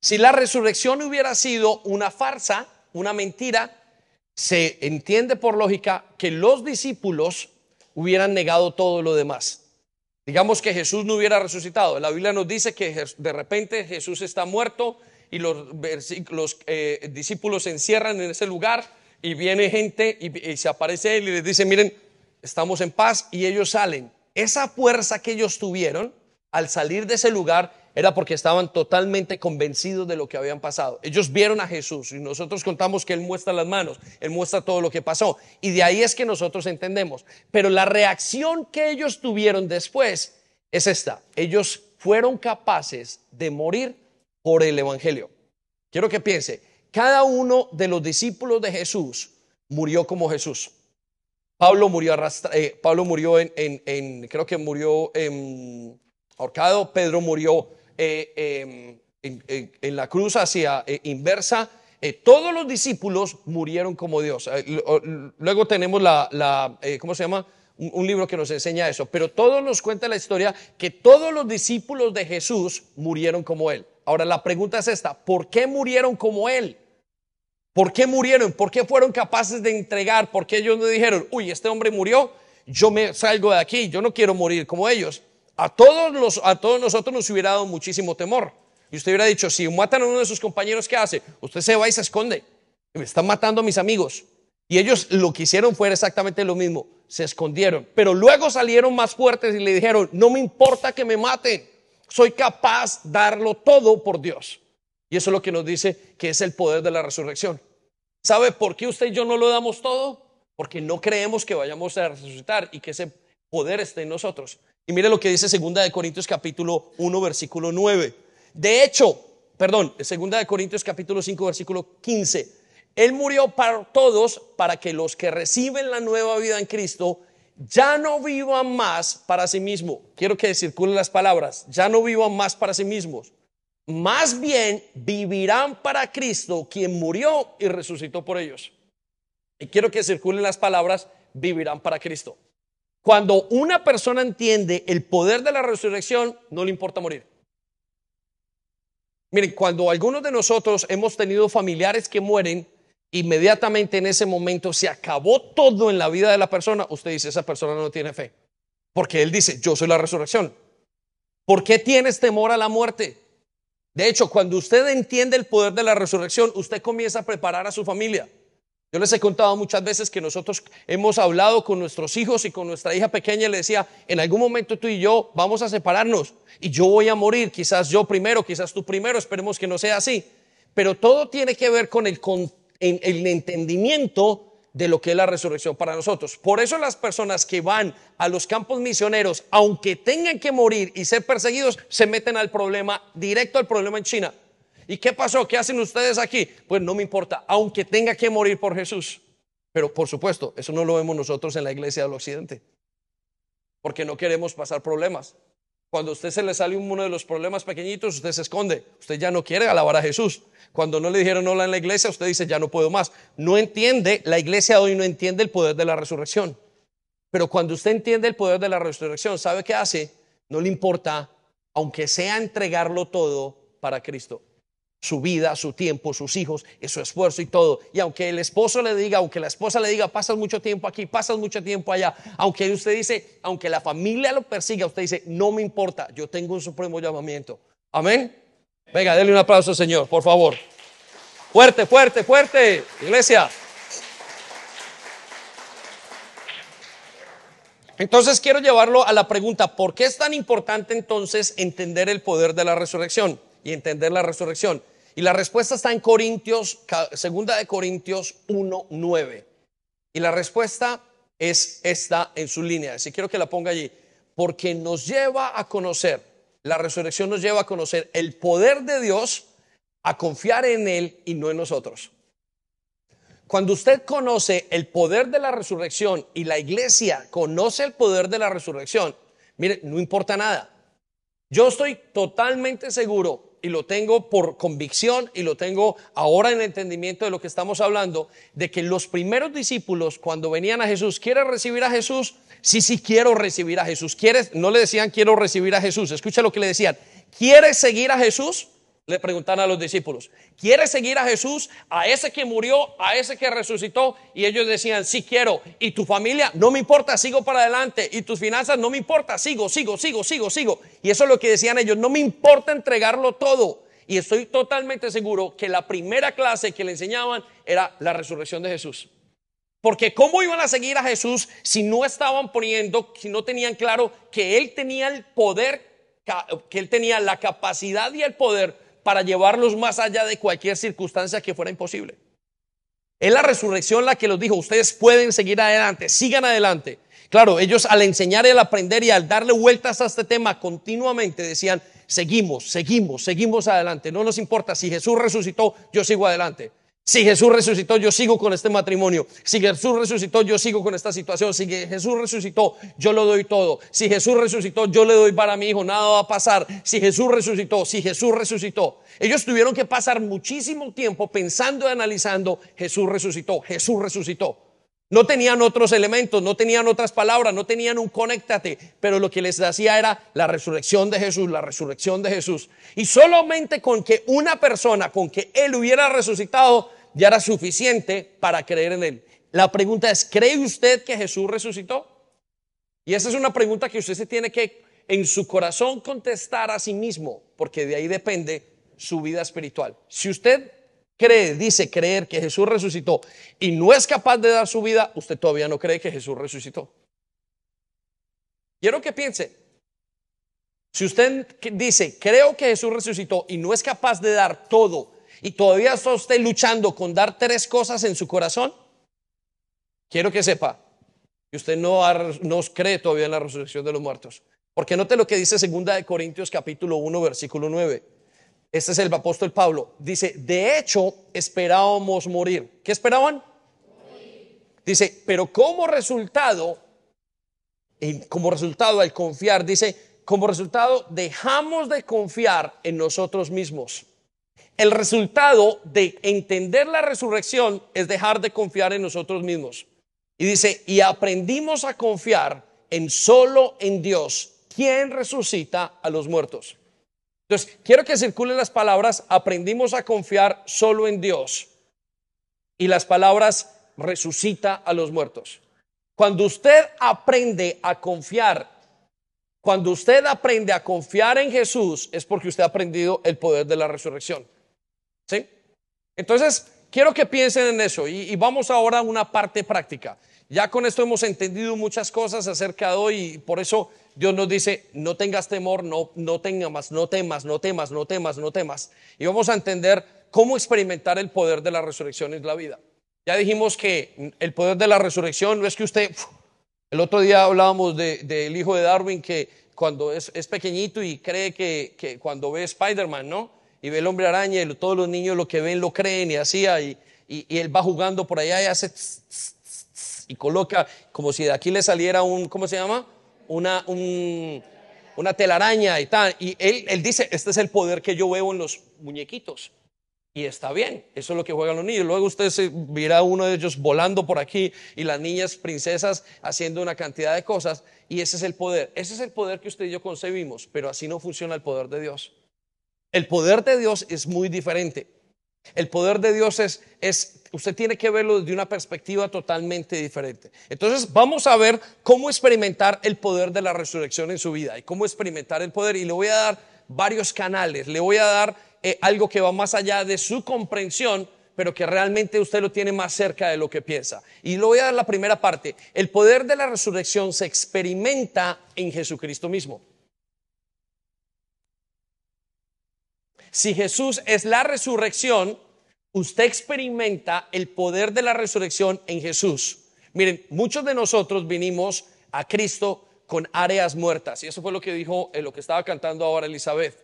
Si la resurrección hubiera sido una farsa, una mentira, se entiende por lógica que los discípulos hubieran negado todo lo demás. Digamos que Jesús no hubiera resucitado. La Biblia nos dice que de repente Jesús está muerto y los, eh, discípulos se encierran en ese lugar y viene gente y, se aparece él y les dice, miren, estamos en paz y ellos salen. Esa fuerza que ellos tuvieron al salir de ese lugar era porque estaban totalmente convencidos de lo que habían pasado. Ellos vieron a Jesús y nosotros contamos que Él muestra las manos, Él muestra todo lo que pasó. Y de ahí es que nosotros entendemos. Pero la reacción que ellos tuvieron después es esta. Ellos fueron capaces de morir por el Evangelio. Quiero que piense, cada uno de los discípulos de Jesús murió como Jesús. Pablo murió, eh, Pablo murió en, en, creo que murió en ahorcado, Pedro murió eh, em, en, la cruz hacia eh, inversa, eh, todos los discípulos murieron como Dios. luego tenemos la, ¿cómo se llama? Un, libro que nos enseña eso, pero todos nos cuenta la historia que todos los discípulos de Jesús murieron como Él. Ahora la pregunta es esta, ¿por qué murieron como Él? ¿Por qué murieron? ¿Por qué fueron capaces de entregar? ¿Por qué ellos no dijeron, uy, este hombre murió, yo me salgo de aquí, yo no quiero morir como ellos? A todos, los, a todos nosotros nos hubiera dado muchísimo temor. Y usted hubiera dicho, si matan a uno de sus compañeros, ¿qué hace? Usted se va y se esconde. Están matando a mis amigos. Y ellos lo que hicieron fue exactamente lo mismo. Se escondieron. Pero luego salieron más fuertes y le dijeron, no me importa que me maten. Soy capaz de darlo todo por Dios. Y eso es lo que nos dice que es el poder de la resurrección. ¿Sabe por qué usted y yo no lo damos todo? Porque no creemos que vayamos a resucitar y que ese poder esté en nosotros. Y mire lo que dice Segunda de Corintios capítulo 1 versículo 9. De hecho, perdón, Segunda de Corintios capítulo 5 versículo 15. Él murió para todos para que los que reciben la nueva vida en Cristo ya no vivan más para sí mismos. Quiero que circulen las palabras, ya no vivan más para sí mismos. Más bien vivirán para Cristo, quien murió y resucitó por ellos. Y quiero que circulen las palabras, vivirán para Cristo. Cuando una persona entiende el poder de la resurrección, no le importa morir. Miren, cuando algunos de nosotros hemos tenido familiares que mueren, inmediatamente en ese momento se acabó todo en la vida de la persona, usted dice, esa persona no tiene fe. Porque él dice, yo soy la resurrección. ¿Por qué tienes temor a la muerte? De hecho, cuando usted entiende el poder de la resurrección, usted comienza a preparar a su familia. Yo les he contado muchas veces que nosotros hemos hablado con nuestros hijos y con nuestra hija pequeña y le decía, en algún momento tú y yo vamos a separarnos y yo voy a morir, quizás yo primero, quizás tú primero, esperemos que no sea así. Pero todo tiene que ver con el, con el entendimiento de lo que es la resurrección para nosotros. Por eso las personas que van a los campos misioneros, aunque tengan que morir y ser perseguidos, se meten al problema, directo al problema en China. ¿Y qué pasó? ¿Qué hacen ustedes aquí? Pues no me importa, aunque tenga que morir por Jesús. Pero por supuesto, eso no lo vemos nosotros en la iglesia del occidente. Porque no queremos pasar problemas. Cuando a usted se le sale uno de los problemas pequeñitos, usted se esconde. Usted ya no quiere alabar a Jesús. Cuando no le dijeron hola en la iglesia, usted dice ya no puedo más. No entiende, la iglesia hoy no entiende el poder de la resurrección. Pero cuando usted entiende el poder de la resurrección, ¿sabe qué hace? No le importa, aunque sea entregarlo todo para Cristo. Su vida, su tiempo, sus hijos, y su esfuerzo y todo. Y aunque el esposo le diga, aunque la esposa le diga, pasas mucho tiempo aquí, pasas mucho tiempo allá, aunque usted dice, aunque la familia lo persiga, usted dice, no me importa, yo tengo un supremo llamamiento. Amén. Venga, denle un aplauso Señor, por favor. Fuerte, fuerte, fuerte, iglesia. Entonces quiero llevarlo a la pregunta, ¿por qué es tan importante entonces entender el poder de la resurrección y entender la resurrección? Y la respuesta está en Corintios, segunda de Corintios 1:9. Y la respuesta es esta en su línea. Si quiero que la ponga allí, porque nos lleva a conocer, la resurrección nos lleva a conocer el poder de Dios, a confiar en él y no en nosotros. Cuando usted conoce el poder de la resurrección y la iglesia conoce el poder de la resurrección, mire, no importa nada. Yo estoy totalmente seguro y lo tengo por convicción y lo tengo ahora en entendimiento de lo que estamos hablando, de que los primeros discípulos cuando venían a Jesús, ¿quieres recibir a Jesús? Sí, sí, quiero recibir a Jesús. ¿Quieres? No le decían quiero recibir a Jesús. Escucha lo que le decían. ¿Quieres seguir a Jesús? Le preguntan a los discípulos, ¿quieres seguir a Jesús, a ese que murió, a ese que resucitó? Y ellos decían, sí quiero. ¿Y tu familia? No me importa, sigo para adelante. ¿Y tus finanzas? No me importa, sigo, sigo, sigo, sigo, sigo. Y eso es lo que decían ellos, no me importa entregarlo todo. Y estoy totalmente seguro que la primera clase que le enseñaban era la resurrección de Jesús. Porque ¿cómo iban a seguir a Jesús si no estaban poniendo, si no tenían claro que Él tenía el poder, que Él tenía la capacidad y el poder para llevarlos más allá de cualquier circunstancia que fuera imposible. Es la resurrección la que los dijo, ustedes pueden seguir adelante, sigan adelante. Claro, ellos al enseñar y al aprender y al darle vueltas a este tema continuamente decían, seguimos, seguimos, seguimos adelante. No nos importa si Jesús resucitó, yo sigo adelante. Si Jesús resucitó, yo sigo con este matrimonio. Si Jesús resucitó, yo sigo con esta situación. Si Jesús resucitó, yo lo doy todo. Si Jesús resucitó, yo le doy para mi hijo. Nada va a pasar. Si Jesús resucitó, si Jesús resucitó. Ellos tuvieron que pasar muchísimo tiempo pensando y analizando, Jesús resucitó, Jesús resucitó. No tenían otros elementos, no tenían otras palabras, no tenían un conéctate, pero lo que les hacía era la resurrección de Jesús, la resurrección de Jesús. Y solamente con que una persona, con que Él hubiera resucitado, ya era suficiente para creer en Él. La pregunta es, ¿cree usted que Jesús resucitó? Y esa es una pregunta que usted se tiene que en su corazón contestar a sí mismo, porque de ahí depende su vida espiritual. Si usted cree, dice creer que Jesús resucitó y no es capaz de dar su vida, usted todavía no cree que Jesús resucitó. Quiero que piense, si usted dice, creo que Jesús resucitó y no es capaz de dar todo y todavía está usted luchando con dar tres cosas en su corazón, quiero que sepa que usted no, no cree todavía en la resurrección de los muertos. Porque note lo que dice segunda de Corintios capítulo 1 versículo 9. Este es el apóstol Pablo. Dice, de hecho esperábamos morir. ¿Qué esperaban? Dice, pero como resultado, como resultado al confiar, dice, como resultado dejamos de confiar en nosotros mismos el resultado de entender la resurrección es dejar de confiar en nosotros mismos. Y dice, y aprendimos a confiar en solo en Dios, quien resucita a los muertos. Entonces, quiero que circulen las palabras, aprendimos a confiar solo en Dios. Y las palabras resucita a los muertos. Cuando usted aprende a confiar, cuando usted aprende a confiar en Jesús, es porque usted ha aprendido el poder de la resurrección. ¿Sí? Entonces, quiero que piensen en eso y, vamos ahora a una parte práctica. Ya con esto hemos entendido muchas cosas acerca de hoy y por eso Dios nos dice, no tengas temor, no, no tengas, no temas, no temas, no temas, no temas. Y vamos a entender cómo experimentar el poder de la resurrección en la vida. Ya dijimos que el poder de la resurrección no es que usted, el otro día hablábamos del hijo de Darwin que cuando es, pequeñito y cree que, que cuando ve Spider-Man, ¿no? Y ve el hombre araña y todos los niños lo que ven lo creen y así, y, y, él va jugando por allá y hace y coloca como si de aquí le saliera un, ¿cómo se llama? Una, una telaraña y tal. Y él, él dice, este es el poder que yo veo en los muñequitos. Y está bien, eso es lo que juegan los niños. Luego usted se verá uno de ellos volando por aquí y las niñas princesas haciendo una cantidad de cosas. Y ese es el poder. Ese es el poder que usted y yo concebimos, pero así no funciona el poder de Dios. El poder de Dios es muy diferente. El poder de Dios es, es, usted tiene que verlo desde una perspectiva totalmente diferente. Entonces vamos a ver cómo experimentar el poder de la resurrección en su vida y cómo experimentar el poder. Y le voy a dar varios canales, le voy a dar eh, algo que va más allá de su comprensión, pero que realmente usted lo tiene más cerca de lo que piensa. Y le voy a dar la primera parte. El poder de la resurrección se experimenta en Jesucristo mismo. Si Jesús es la resurrección, usted experimenta el poder de la resurrección en Jesús. Miren, muchos de nosotros vinimos a Cristo con áreas muertas. Y eso fue lo que dijo en lo que estaba cantando ahora Elizabeth.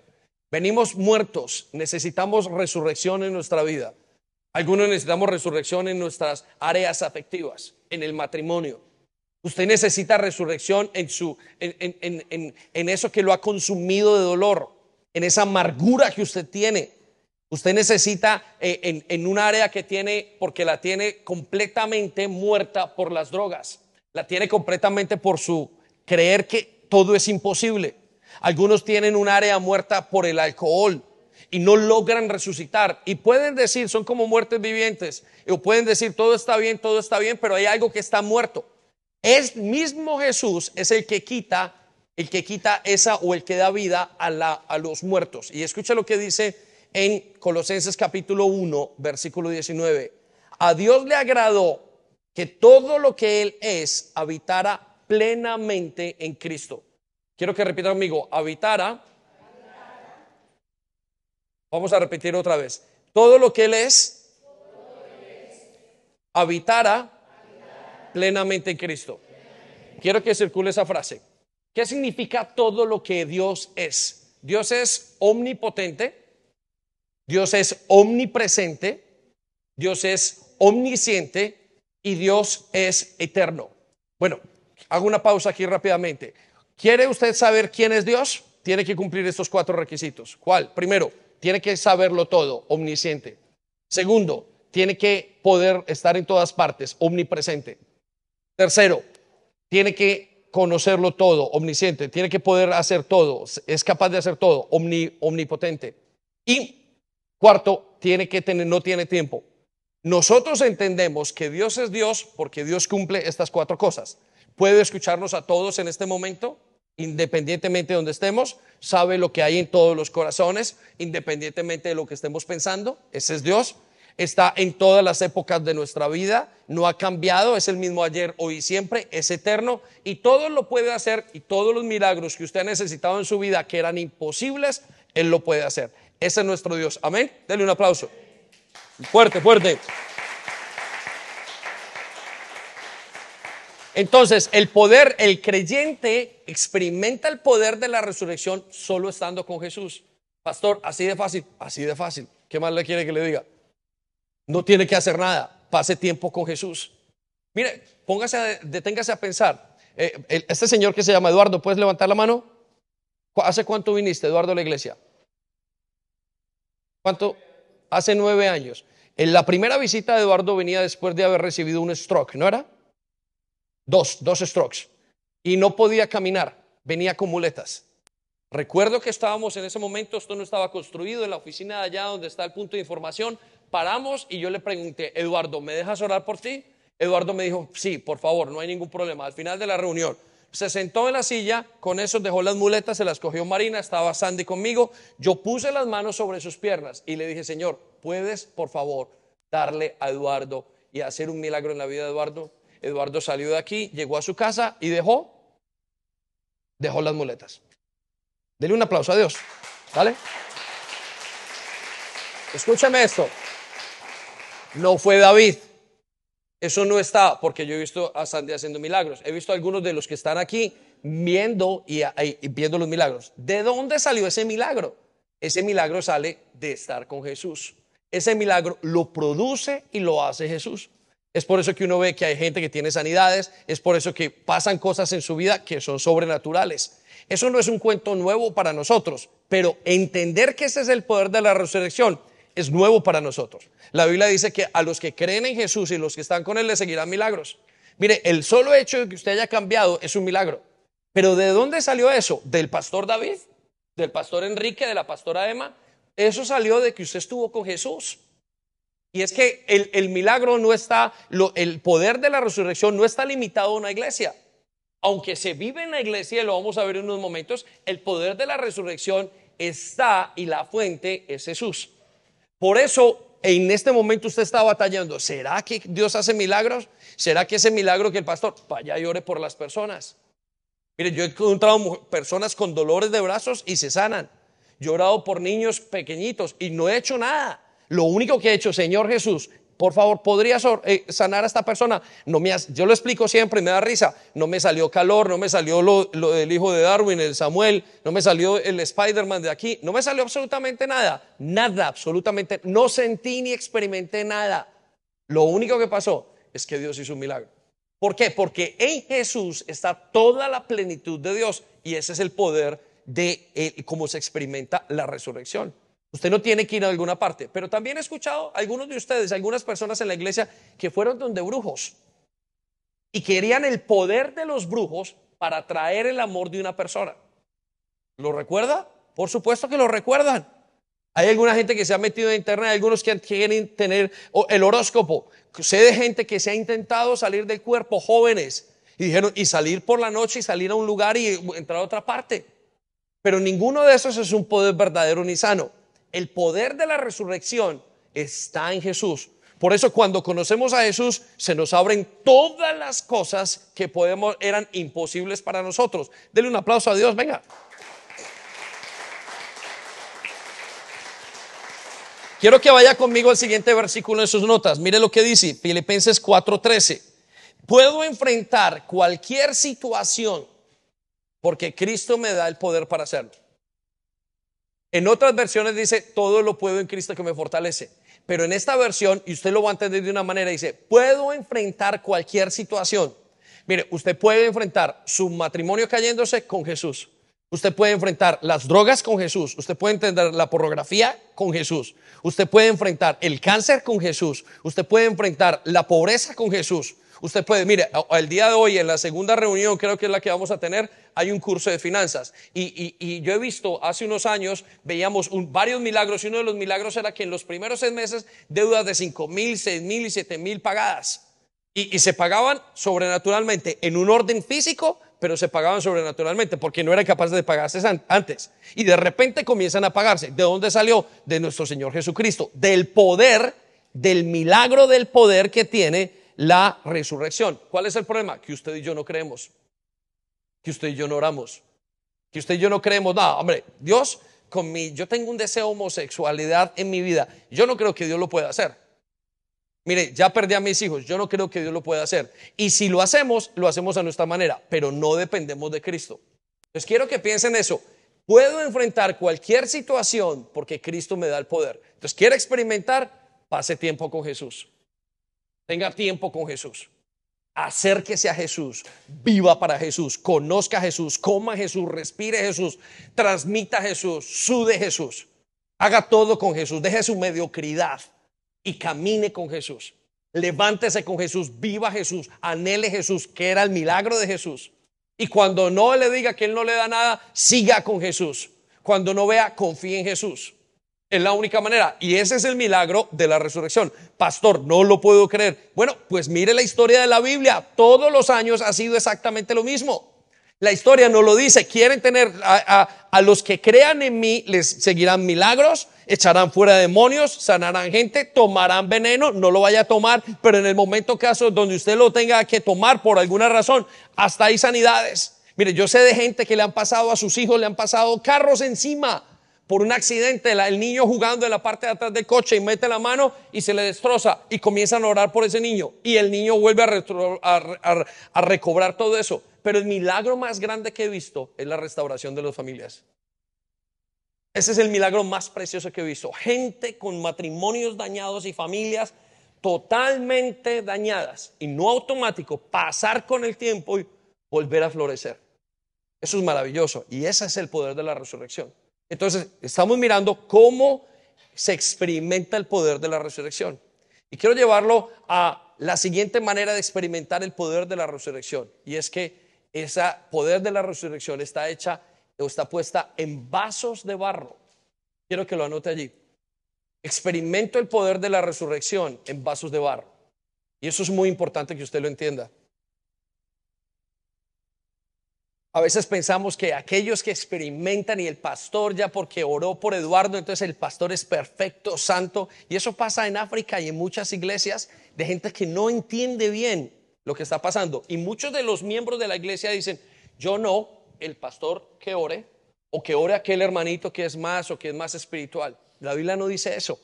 Venimos muertos, necesitamos resurrección en nuestra vida. Algunos necesitamos resurrección en nuestras áreas afectivas, en el matrimonio. Usted necesita resurrección en, su, en, en eso que lo ha consumido de dolor en esa amargura que usted tiene. Usted necesita eh, en, un área que tiene, porque la tiene completamente muerta por las drogas, la tiene completamente por su creer que todo es imposible. Algunos tienen un área muerta por el alcohol y no logran resucitar. Y pueden decir, son como muertes vivientes, o pueden decir, todo está bien, todo está bien, pero hay algo que está muerto. Es mismo Jesús, es el que quita el que quita esa o el que da vida a, la, a los muertos. Y escucha lo que dice en Colosenses capítulo 1, versículo 19. A Dios le agradó que todo lo que Él es habitara plenamente en Cristo. Quiero que repita conmigo, habitara. Vamos a repetir otra vez. Todo lo que Él es, habitara plenamente en Cristo. Quiero que circule esa frase. ¿Qué significa todo lo que Dios es? Dios es omnipotente, Dios es omnipresente, Dios es omnisciente y Dios es eterno. Bueno, hago una pausa aquí rápidamente. ¿Quiere usted saber quién es Dios? Tiene que cumplir estos cuatro requisitos. ¿Cuál? Primero, tiene que saberlo todo, omnisciente. Segundo, tiene que poder estar en todas partes, omnipresente. Tercero, tiene que conocerlo todo, omnisciente, tiene que poder hacer todo, es capaz de hacer todo, omnipotente. Y cuarto, tiene que tener, no tiene tiempo. Nosotros entendemos que Dios es Dios porque Dios cumple estas cuatro cosas. Puede escucharnos a todos en este momento, independientemente de donde estemos, sabe lo que hay en todos los corazones, independientemente de lo que estemos pensando. Ese es Dios está en todas las épocas de nuestra vida, no ha cambiado, es el mismo ayer, hoy y siempre, es eterno y todo lo puede hacer y todos los milagros que usted ha necesitado en su vida que eran imposibles, Él lo puede hacer. Ese es nuestro Dios. Amén. Denle un aplauso. Fuerte, fuerte. Entonces, el poder, el creyente experimenta el poder de la resurrección solo estando con Jesús. Pastor, así de fácil, así de fácil. ¿Qué más le quiere que le diga? No tiene que hacer nada. Pase tiempo con Jesús. Mire, póngase, deténgase a pensar. Eh, este señor que se llama Eduardo, ¿puedes levantar la mano? ¿Hace cuánto viniste, Eduardo, a la iglesia? ¿Cuánto? Hace nueve años. En la primera visita de Eduardo venía después de haber recibido un stroke, ¿no era? Dos, dos strokes. Y no podía caminar, venía con muletas. Recuerdo que estábamos en ese momento, esto no estaba construido, en la oficina de allá donde está el punto de información, paramos y yo le pregunté, Eduardo, ¿me dejas orar por ti? Eduardo me dijo, sí, por favor, no hay ningún problema. Al final de la reunión, se sentó en la silla, con eso dejó las muletas, se las cogió Marina, estaba Sandy conmigo, yo puse las manos sobre sus piernas y le dije, Señor, ¿puedes, por favor, darle a Eduardo y hacer un milagro en la vida de Eduardo? Eduardo salió de aquí, llegó a su casa y dejó, dejó las muletas. Dele un aplauso a Dios. ¿Vale? Escúchame esto. No fue David. Eso no está, porque yo he visto a Sandy haciendo milagros. He visto a algunos de los que están aquí viendo y, viendo los milagros. ¿De dónde salió ese milagro? Ese milagro sale de estar con Jesús. Ese milagro lo produce y lo hace Jesús. Es por eso que uno ve que hay gente que tiene sanidades, es por eso que pasan cosas en su vida que son sobrenaturales. Eso no es un cuento nuevo para nosotros, pero entender que ese es el poder de la resurrección es nuevo para nosotros. La Biblia dice que a los que creen en Jesús y los que están con Él le seguirán milagros. Mire, el solo hecho de que usted haya cambiado es un milagro. Pero ¿de dónde salió eso? ¿Del pastor David? ¿Del pastor Enrique? ¿De la pastora Emma? Eso salió de que usted estuvo con Jesús. Y es que el, milagro no está, el poder de la resurrección no está limitado a una iglesia. Aunque se vive en la iglesia, lo vamos a ver en unos momentos, el poder de la resurrección está y la fuente es Jesús. Por eso en este momento usted está batallando. ¿Será que Dios hace milagros? ¿Será que ese milagro que el pastor vaya y ore por las personas? Mire, yo he encontrado personas con dolores de brazos y se sanan. Yo he orado por niños pequeñitos y no he hecho nada. Lo único que he hecho, Señor Jesús, por favor, ¿podrías eh, sanar a esta persona? No me yo lo explico siempre me da risa. No me salió calor, no me salió lo, del hijo de Darwin, el Samuel, no me salió el Spider-Man de aquí, no me salió absolutamente nada. Nada, absolutamente. No sentí ni experimenté nada. Lo único que pasó es que Dios hizo un milagro. ¿Por qué? Porque en Jesús está toda la plenitud de Dios y ese es el poder de eh, cómo se experimenta la resurrección. Usted no tiene que ir a alguna parte. Pero también he escuchado a algunos de ustedes, algunas personas en la iglesia que fueron donde brujos y querían el poder de los brujos para traer el amor de una persona. ¿Lo recuerda? Por supuesto que lo recuerdan. Hay alguna gente que se ha metido en internet, algunos que quieren tener el horóscopo. Sé de gente que se ha intentado salir del cuerpo, jóvenes, y dijeron, y salir por la noche y salir a un lugar y entrar a otra parte. Pero ninguno de esos es un poder verdadero ni sano el poder de la resurrección está en Jesús. Por eso cuando conocemos a Jesús se nos abren todas las cosas que podemos eran imposibles para nosotros. Denle un aplauso a Dios, venga. Quiero que vaya conmigo al siguiente versículo en sus notas. Mire lo que dice Filipenses 4:13. Puedo enfrentar cualquier situación porque Cristo me da el poder para hacerlo. En otras versiones dice, todo lo puedo en Cristo que me fortalece. Pero en esta versión, y usted lo va a entender de una manera, dice, puedo enfrentar cualquier situación. Mire, usted puede enfrentar su matrimonio cayéndose con Jesús. Usted puede enfrentar las drogas con Jesús. Usted puede entender la pornografía con Jesús. Usted puede enfrentar el cáncer con Jesús. Usted puede enfrentar la pobreza con Jesús. Usted puede, mire, el día de hoy, en la segunda reunión, creo que es la que vamos a tener, hay un curso de finanzas. Y, yo he visto, hace unos años, veíamos varios milagros, y uno de los milagros era que en los primeros seis meses, deudas de cinco mil, seis mil y siete mil pagadas. Y, y se pagaban sobrenaturalmente en un orden físico, pero se pagaban sobrenaturalmente porque no eran capaces de pagarse antes. Y de repente comienzan a pagarse. ¿De dónde salió? De nuestro Señor Jesucristo. Del poder, del milagro del poder que tiene la resurrección. ¿Cuál es el problema? Que usted y yo no creemos. Que usted y yo no oramos. Que usted y yo no creemos nada. Hombre, Dios con mi, yo tengo un deseo de homosexualidad en mi vida. Yo no creo que Dios lo pueda hacer. Mire, ya perdí a mis hijos, yo no creo que Dios lo pueda hacer. Y si lo hacemos, lo hacemos a nuestra manera, pero no dependemos de Cristo. Entonces quiero que piensen eso. Puedo enfrentar cualquier situación porque Cristo me da el poder. Entonces, quiere experimentar, pase tiempo con Jesús. Tenga tiempo con Jesús. Acérquese a Jesús, viva para Jesús, conozca a Jesús, coma a Jesús, respire a Jesús, transmita a Jesús, sude Jesús. Haga todo con Jesús, deje su mediocridad y camine con Jesús. Levántese con Jesús, viva Jesús, anhele Jesús, que era el milagro de Jesús. Y cuando no le diga que Él no le da nada, siga con Jesús. Cuando no vea, confíe en Jesús. Es la única manera. Y ese es el milagro de la resurrección. Pastor, no lo puedo creer. Bueno, pues mire la historia de la Biblia. Todos los años ha sido exactamente lo mismo. La historia no lo dice. Quieren tener a, los que crean en mí, les seguirán milagros, echarán fuera demonios, sanarán gente, tomarán veneno, no lo vaya a tomar, pero en el momento caso donde usted lo tenga que tomar por alguna razón, hasta hay sanidades. Mire, yo sé de gente que le han pasado a sus hijos, le han pasado carros encima por un accidente, el niño jugando en la parte de atrás del coche y mete la mano y se le destroza y comienzan a orar por ese niño y el niño vuelve a, recobrar todo eso. Pero el milagro más grande que he visto es la restauración de las familias. Ese es el milagro más precioso que he visto. Gente con matrimonios dañados y familias totalmente dañadas y no automático, pasar con el tiempo y volver a florecer. Eso es maravilloso y ese es el poder de la resurrección. Entonces, estamos mirando cómo se experimenta el poder de la resurrección. Y quiero llevarlo a la siguiente manera de experimentar el poder de la resurrección. Y es que ese poder de la resurrección está hecha o está puesta en vasos de barro. Quiero que lo anote allí. Experimento el poder de la resurrección en vasos de barro. Y eso es muy importante que usted lo entienda. A veces pensamos que aquellos que experimentan y el pastor ya porque oró por Eduardo, entonces el pastor es perfecto, santo. Y eso pasa en África y en muchas iglesias de gente que no entiende bien lo que está pasando. Y muchos de los miembros de la iglesia dicen, yo no, el pastor que ore, o que ore aquel hermanito que es más o que es más espiritual. La Biblia no dice eso.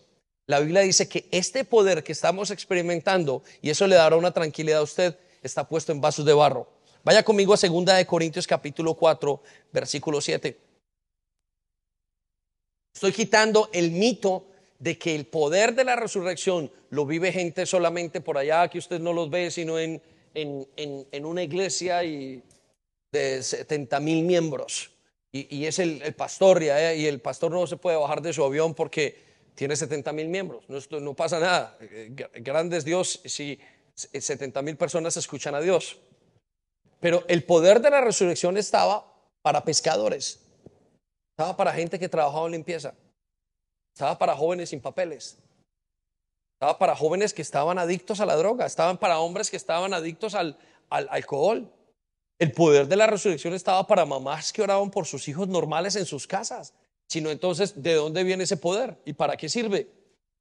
La Biblia dice que este poder que estamos experimentando, y eso le dará una tranquilidad a usted, está puesto en vasos de barro. Vaya conmigo a 2 de Corintios capítulo 4, versículo 7. Estoy quitando el mito de que el poder de la resurrección lo vive gente solamente por allá, que usted no los ve, sino en, en, una iglesia y de 70 mil miembros. Y, es el, pastor, y, y, el pastor no se puede bajar de su avión porque tiene 70 mil miembros. No, no pasa nada. Eh, Grande es Dios si 70 mil personas escuchan a Dios. Pero el poder de la resurrección estaba para pescadores, estaba para gente que trabajaba en limpieza, estaba para jóvenes sin papeles, estaba para jóvenes que estaban adictos a la droga, estaban para hombres que estaban adictos al, al alcohol. El poder de la resurrección estaba para mamás que oraban por sus hijos normales en sus casas. Sino entonces, ¿de dónde viene ese poder? ¿Y para qué sirve?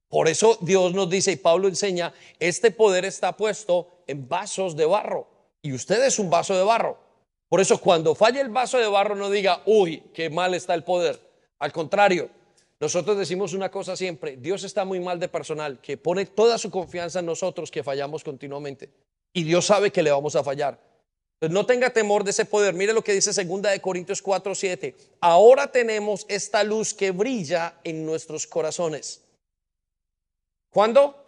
Por eso Dios nos dice y Pablo enseña, este poder está puesto en vasos de barro y usted es un vaso de barro. Por eso cuando falle el vaso de barro no diga, uy, qué mal está el poder. Al contrario, nosotros decimos una cosa siempre, Dios está muy mal de personal, que pone toda su confianza en nosotros que fallamos continuamente. Y Dios sabe que le vamos a fallar. Entonces no tenga temor de ese poder. Mire lo que dice segunda de Corintios 4, 7. Ahora tenemos esta luz que brilla en nuestros corazones. ¿Cuándo?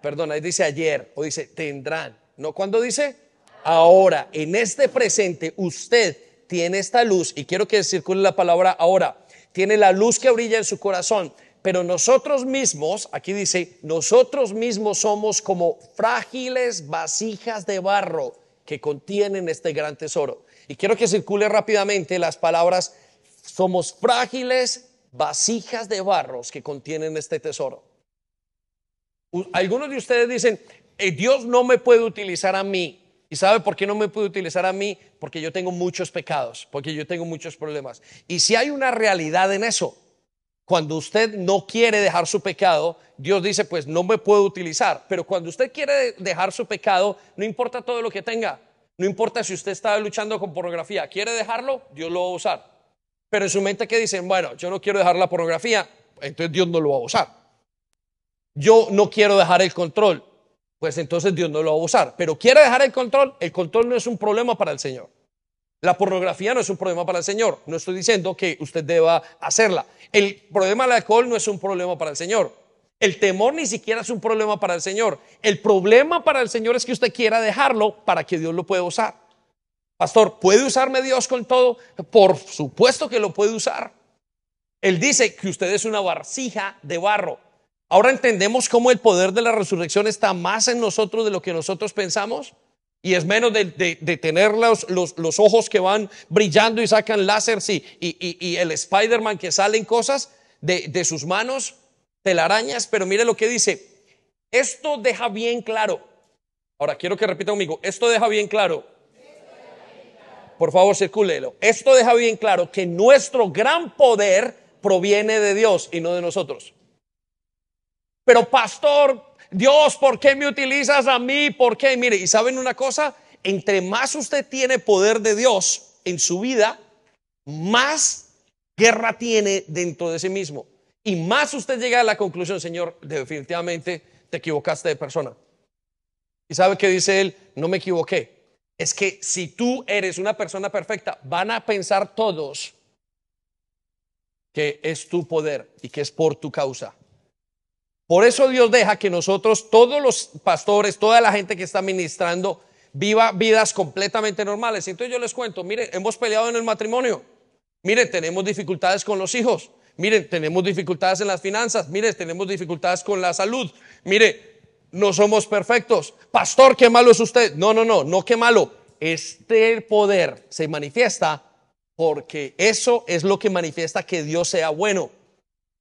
Perdón, ahí dice ayer o dice tendrán. ¿No cuando dice? Ahora, en este presente, usted tiene esta luz, y quiero que circule la palabra ahora, tiene la luz que brilla en su corazón, pero nosotros mismos, aquí dice, nosotros mismos somos como frágiles vasijas de barro que contienen este gran tesoro. Y quiero que circule rápidamente las palabras, somos frágiles vasijas de barros que contienen este tesoro. Algunos de ustedes dicen, eh, Dios no me puede utilizar a mí. ¿Y sabe por qué no me puede utilizar a mí? Porque yo tengo muchos pecados, porque yo tengo muchos problemas. Y si hay una realidad en eso, cuando usted no quiere dejar su pecado, Dios dice, pues no me puedo utilizar. Pero cuando usted quiere dejar su pecado, no importa todo lo que tenga. No importa si usted está luchando con pornografía. ¿Quiere dejarlo? Dios lo va a usar. Pero en su mente que dicen, bueno, yo no quiero dejar la pornografía, entonces Dios no lo va a usar. Yo no quiero dejar el control, pues entonces Dios no lo va a usar. Pero quiere dejar el control, el control no es un problema para el Señor. La pornografía no es un problema para el Señor. No estoy diciendo que usted deba hacerla. El problema del alcohol no es un problema para el Señor. El temor ni siquiera es un problema para el Señor. El problema para el Señor es que usted quiera dejarlo para que Dios lo pueda usar. Pastor, ¿puede usarme Dios con todo? Por supuesto que lo puede usar. Él dice que usted es una vasija de barro. Ahora entendemos cómo el poder de la resurrección está más en nosotros de lo que nosotros pensamos. Y es menos de, tener los, ojos que van brillando y sacan láseres y, y, el Spider-Man que salen cosas de, de sus manos, telarañas. Pero mire lo que dice. Esto deja bien claro. Ahora quiero que repita conmigo. Esto deja bien claro. Por favor, circúlelo. Esto deja bien claro que nuestro gran poder proviene de Dios y no de nosotros. Pero pastor, Dios, ¿por qué me utilizas a mí? ¿Por qué? Mire, y saben una cosa, entre más usted tiene poder de Dios en su vida, más guerra tiene dentro de sí mismo. Y más usted llega a la conclusión, Señor, definitivamente te equivocaste de persona. ¿Y sabe qué dice él? No me equivoqué. Es que si tú eres una persona perfecta, van a pensar todos que es tu poder y que es por tu causa. Por eso Dios deja que nosotros, todos los pastores, toda la gente que está ministrando, viva vidas completamente normales. Entonces yo les cuento, mire, hemos peleado en el matrimonio. Mire, tenemos dificultades con los hijos. Miren, tenemos dificultades en las finanzas. Mire, tenemos dificultades con la salud. Mire, no somos perfectos. Pastor, qué malo es usted. No, no, no, no qué malo. Este poder se manifiesta porque eso es lo que manifiesta que Dios sea bueno,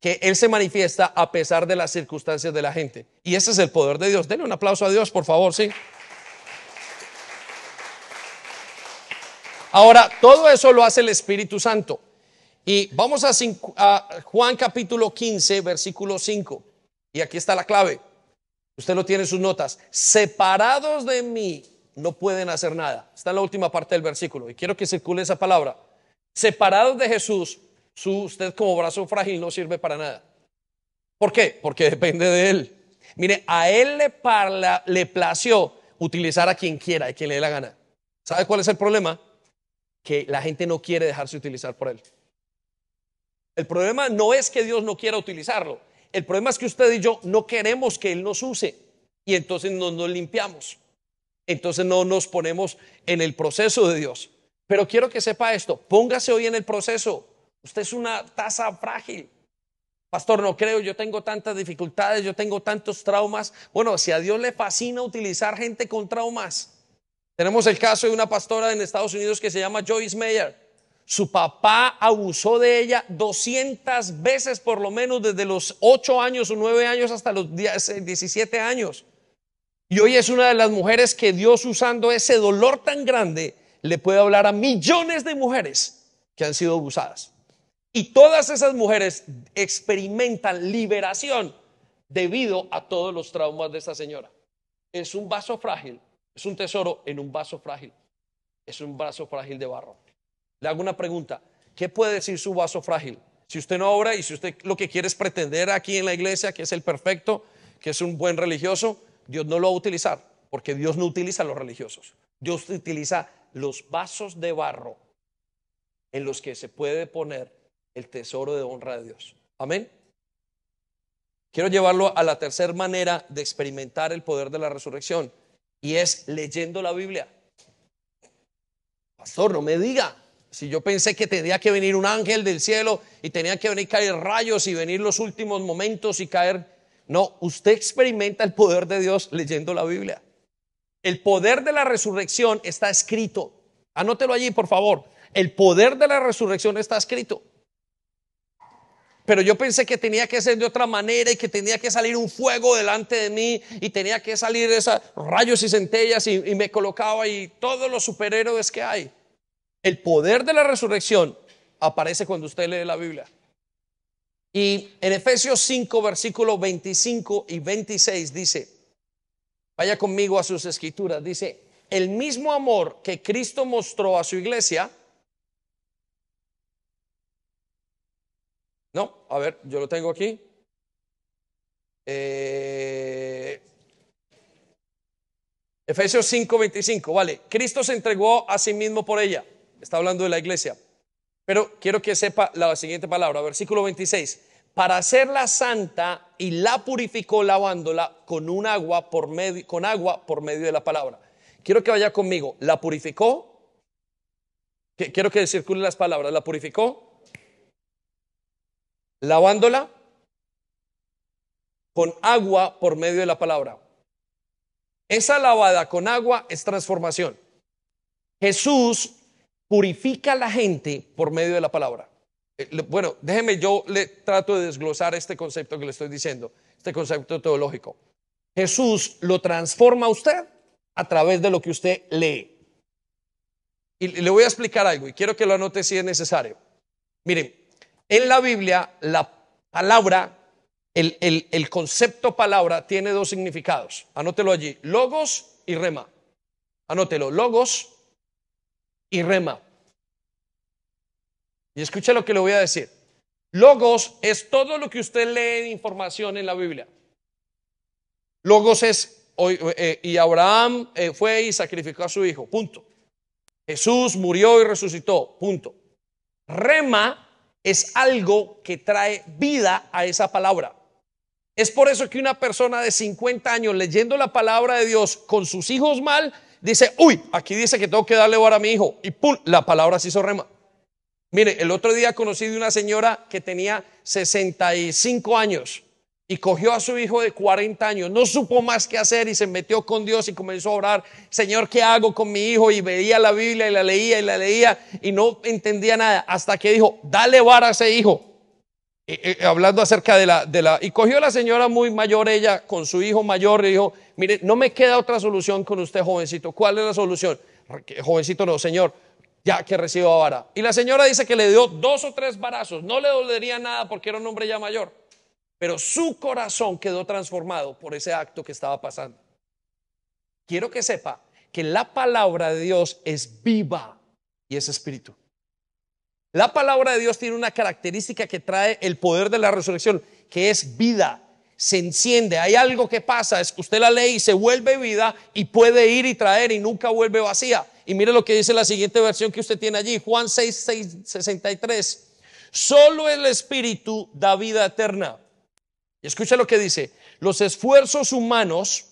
que Él se manifiesta a pesar de las circunstancias de la gente. Y ese es el poder de Dios. Denle un aplauso a Dios, por favor, sí. Ahora, todo eso lo hace el Espíritu Santo. Y vamos a, a, Juan capítulo 15, versículo 5. Y aquí está la clave. Usted lo tiene en sus notas. Separados de mí no pueden hacer nada. Está en la última parte del versículo. Y quiero que circule esa palabra. Separados de Jesús, su, usted como brazo frágil no sirve para nada. ¿Por qué? Porque depende de Él. Mire, a Él le, parla, le plació utilizar a quien quiera, a quien le dé la gana. ¿Sabe cuál es el problema? Que la gente no quiere dejarse utilizar por Él. El problema no es que Dios no quiera utilizarlo. El problema es que usted y yo no queremos que Él nos use y entonces no nos limpiamos. Entonces no nos ponemos en el proceso de Dios. Pero quiero que sepa esto, póngase hoy en el proceso. Usted es una taza frágil. Pastor, no creo, yo tengo tantas dificultades, yo tengo tantos traumas. Bueno, si a Dios le fascina utilizar gente con traumas. Tenemos el caso de una pastora en Estados Unidos que se llama Joyce Meyer. Su papá abusó de ella 200 veces por lo menos desde los 8 años o 9 años hasta los 17 años. Y hoy es una de las mujeres que Dios usando ese dolor tan grande le puede hablar a millones de mujeres que han sido abusadas. Y todas esas mujeres experimentan liberación debido a todos los traumas de esta señora. Es un vaso frágil, es un tesoro en un vaso frágil. Es un vaso frágil de barro. Le hago una pregunta. ¿Qué puede decir su vaso frágil? Si usted no obra y si usted lo que quiere es pretender aquí en la iglesia que es el perfecto, que es un buen religioso, Dios no lo va a utilizar, porque Dios no utiliza a los religiosos. Dios utiliza los vasos de barro en los que se puede poner el tesoro de honra de Dios. Amén. Quiero llevarlo a la tercera manera de experimentar el poder de la resurrección y es leyendo la Biblia. Pastor, no me diga. Si yo pensé que tenía que venir un ángel del cielo y tenía que venir caer rayos y venir los últimos momentos y caer. No, usted experimenta el poder de Dios leyendo la Biblia. El poder de la resurrección está escrito. Anótelo allí, por favor. El poder de la resurrección está escrito. Pero yo pensé que tenía que ser de otra manera y que tenía que salir un fuego delante de mí y tenía que salir esos rayos y centellas y, me colocaba ahí todos los superhéroes que hay. El poder de la resurrección aparece cuando usted lee la Biblia. Y en Efesios 5, versículos 25 y 26 dice, vaya conmigo a sus escrituras, dice, el mismo amor que Cristo mostró a su iglesia, no, a ver, yo lo tengo aquí. Eh, Efesios 5, 25, vale, Cristo se entregó a sí mismo por ella. Está hablando de la iglesia. Pero quiero que sepa la siguiente palabra, versículo 26. Para hacerla santa y la purificó lavándola con un agua por medio, con agua por medio de la palabra. Quiero que vaya conmigo. La purificó. Quiero que circulen las palabras. La purificó. Lavándola con agua por medio de la palabra. Esa lavada con agua es transformación. Jesús purifica a la gente por medio de la palabra. Eh, bueno, déjeme, yo le trato de desglosar este concepto que le estoy diciendo, este concepto teológico. Jesús lo transforma a usted a través de lo que usted lee. Y le voy a explicar algo y quiero que lo anote si es necesario. Miren, en la Biblia la palabra, el, el concepto palabra tiene dos significados. Anótelo allí, logos y rema. Anótelo, logos y rema. Y escuche lo que le voy a decir. Logos es todo lo que usted lee de información en la Biblia. Logos es, eh, y Abraham eh, fue y sacrificó a su hijo, punto. Jesús murió y resucitó, punto. Rema es algo que trae vida a esa palabra. Es por eso que una persona de 50 años leyendo la palabra de Dios con sus hijos mal, dice, uy, aquí dice que tengo que darle hora a mi hijo. Y pum, la palabra se hizo rema. Mire, el otro día conocí de una señora que tenía 65 años y cogió a su hijo de 40 años, no supo más qué hacer y se metió con Dios y comenzó a orar, Señor, ¿qué hago con mi hijo? Y veía la Biblia y la leía y la leía y no entendía nada, hasta que dijo, dale vara a ese hijo. hablando acerca de la, de la, y cogió a la señora muy mayor, ella con su hijo mayor, y dijo, mire, no me queda otra solución con usted, jovencito. ¿Cuál es la solución? Jovencito, no, señor, ya que reciba vara. Y la señora dice que le dio dos o tres varazos, no le dolería nada porque era un hombre ya mayor pero su corazón quedó transformado por ese acto que estaba pasando. Quiero que sepa que la palabra de Dios es viva y es espíritu. La palabra de Dios tiene una característica que trae el poder de la resurrección, que es vida. Se enciende, hay algo que pasa, es que usted la lee y se vuelve vida y puede ir y traer y nunca vuelve vacía. Y mire lo que dice la siguiente versión que usted tiene allí, Juan 6, 6 63. Solo el espíritu da vida eterna. Y escucha lo que dice, los esfuerzos humanos,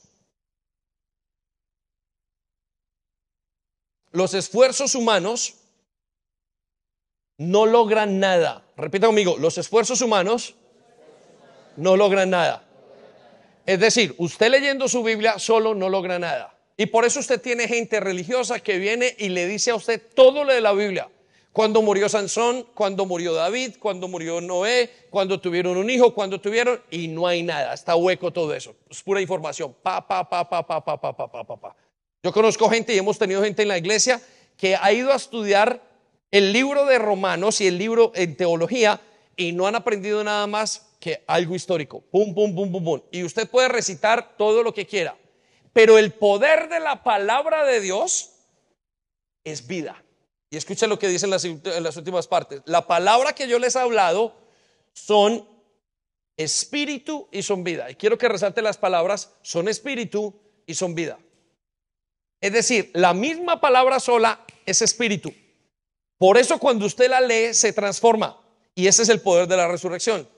los esfuerzos humanos no logran nada. Repita conmigo, los esfuerzos humanos no logran nada. Es decir, usted leyendo su Biblia solo no logra nada. Y por eso usted tiene gente religiosa que viene y le dice a usted todo lo de la Biblia. Cuando murió Sansón, cuando murió David, cuando murió Noé, cuando tuvieron un hijo, cuando tuvieron, y no hay nada, está hueco todo eso. Es pura información. Pa, pa, pa, pa, pa, pa, pa, pa, pa, pa. Yo conozco gente y hemos tenido gente en la iglesia que ha ido a estudiar el libro de Romanos y el libro en teología y no han aprendido nada más que algo histórico. Pum, pum, pum, pum, pum. Y usted puede recitar todo lo que quiera. Pero el poder de la palabra de Dios es vida. Y escuchen lo que dicen las, en las últimas partes. La palabra que yo les he hablado son espíritu y son vida. Y quiero que resalte las palabras, son espíritu y son vida. Es decir, la misma palabra sola es espíritu. Por eso cuando usted la lee se transforma. Y ese es el poder de la resurrección.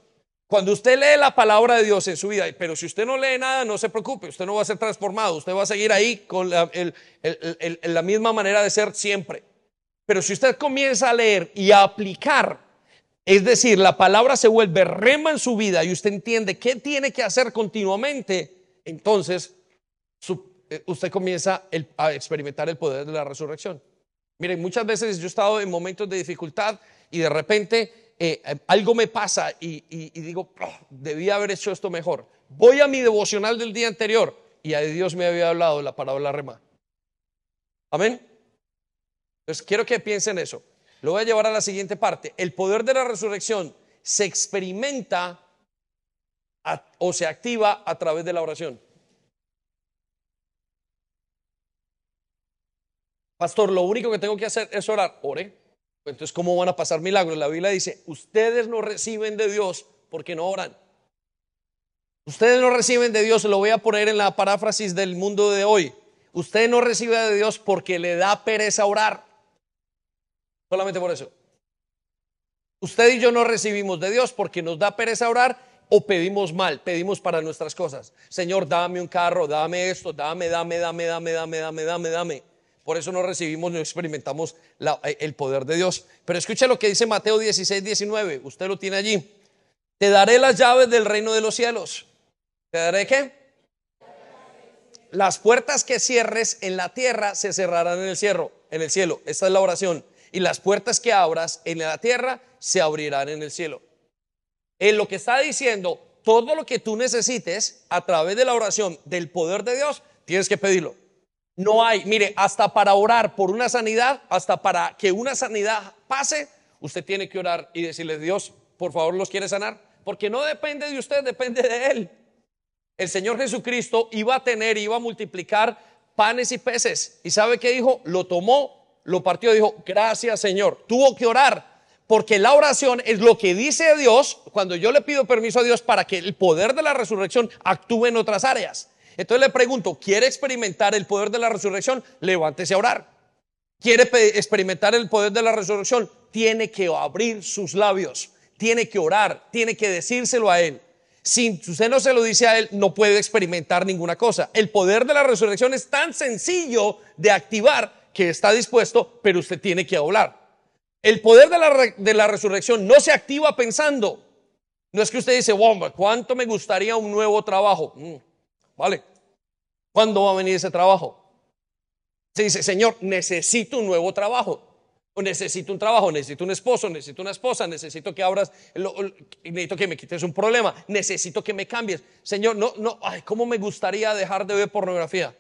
Cuando usted lee la palabra de Dios en su vida, pero si usted no lee nada, no se preocupe, usted no va a ser transformado, usted va a seguir ahí con la, la misma manera de ser siempre. Pero si usted comienza a leer y a aplicar, es decir, la palabra se vuelve rema en su vida y usted entiende qué tiene que hacer continuamente, entonces eh, usted comienza a experimentar el poder de la resurrección. Miren, muchas veces yo he estado en momentos de dificultad y de repente eh, algo me pasa y, digo, oh, debía haber hecho esto mejor. Voy a mi devocional del día anterior y a Dios me había hablado la palabra rema. Amén. Entonces, quiero que piensen eso. Lo voy a llevar a la siguiente parte. El poder de la resurrección se experimenta o se activa a través de la oración. Pastor, lo único que tengo que hacer es orar. Ore. Entonces, ¿cómo van a pasar milagros? La Biblia dice, ustedes no reciben de Dios porque no oran. Ustedes no reciben de Dios, lo voy a poner en la paráfrasis del mundo de hoy. Usted no recibe de Dios porque le da pereza orar. Solamente por eso. Usted y yo no recibimos de Dios porque nos da pereza orar o pedimos mal, pedimos para nuestras cosas. Señor, dame un carro, dame esto, dame, dame, dame, dame, dame, dame, dame, dame. Por eso no recibimos, no experimentamos el poder de Dios. Pero escucha lo que dice Mateo 16, 19. Usted lo tiene allí. Te daré las llaves del reino de los cielos. ¿Te daré qué? Las puertas que cierres en la tierra se cerrarán en el cielo, en el cielo. Esta es la oración y las puertas que abras en la tierra se abrirán en el cielo. En lo que está diciendo, todo lo que tú necesites a través de la oración del poder de Dios, tienes que pedirlo. No hay, mire, hasta para orar por una sanidad, hasta para que una sanidad pase, usted tiene que orar y decirle, Dios, por favor, los quiere sanar, porque no depende de usted, depende de Él. El Señor Jesucristo iba a tener, iba a multiplicar panes y peces. ¿Y sabe qué dijo? Lo tomó lo partió y dijo, gracias Señor. Tuvo que orar, porque la oración es lo que dice Dios cuando yo le pido permiso a Dios para que el poder de la resurrección actúe en otras áreas. Entonces le pregunto, ¿quiere experimentar el poder de la resurrección? Levántese a orar. ¿Quiere experimentar el poder de la resurrección? Tiene que abrir sus labios, tiene que orar, tiene que decírselo a Él. Si usted no se lo dice a Él, no puede experimentar ninguna cosa. El poder de la resurrección es tan sencillo de activar que está dispuesto, pero usted tiene que hablar. El poder de la, resurrección no se activa pensando, No es que usted dice, bomba, ¿cuánto me gustaría un nuevo trabajo? Mm, vale. ¿Cuándo va a venir ese trabajo? Se dice, Señor, necesito un nuevo trabajo. Necesito un trabajo, necesito un esposo, necesito una esposa, necesito que abras, necesito que me quites un problema, necesito que me cambies. Señor, no, no, ay, ¿cómo me gustaría dejar de ver pornografía?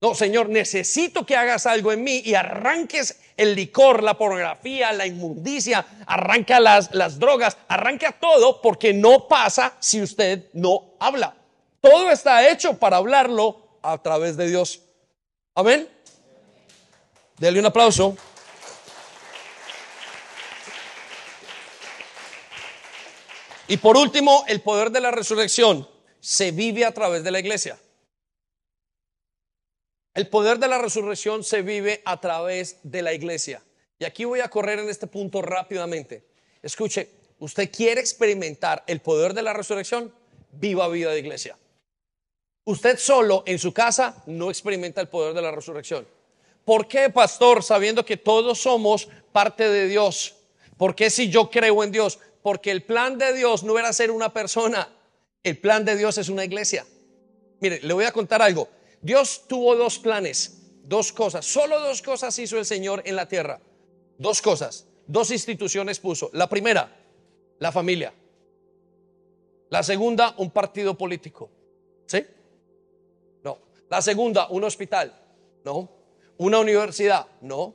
No, Señor, necesito que hagas algo en mí y arranques el licor, la pornografía, la inmundicia, arranca las, las drogas, arranca todo porque no pasa si usted no habla. Todo está hecho para hablarlo a través de Dios. Amén. Dele un aplauso. Y por último, el poder de la resurrección se vive a través de la iglesia. El poder de la resurrección se vive a través de la iglesia. Y aquí voy a correr en este punto rápidamente. Escuche, ¿usted quiere experimentar el poder de la resurrección? Viva vida de iglesia. Usted solo en su casa no experimenta el poder de la resurrección. ¿Por qué, pastor? Sabiendo que todos somos parte de Dios. ¿Por qué si yo creo en Dios? Porque el plan de Dios no era ser una persona. El plan de Dios es una iglesia. Mire, le voy a contar algo. Dios tuvo dos planes, dos cosas, solo dos cosas hizo el Señor en la tierra. Dos cosas, dos instituciones puso. La primera, la familia. La segunda, un partido político. ¿Sí? No. La segunda, un hospital. No. Una universidad. No.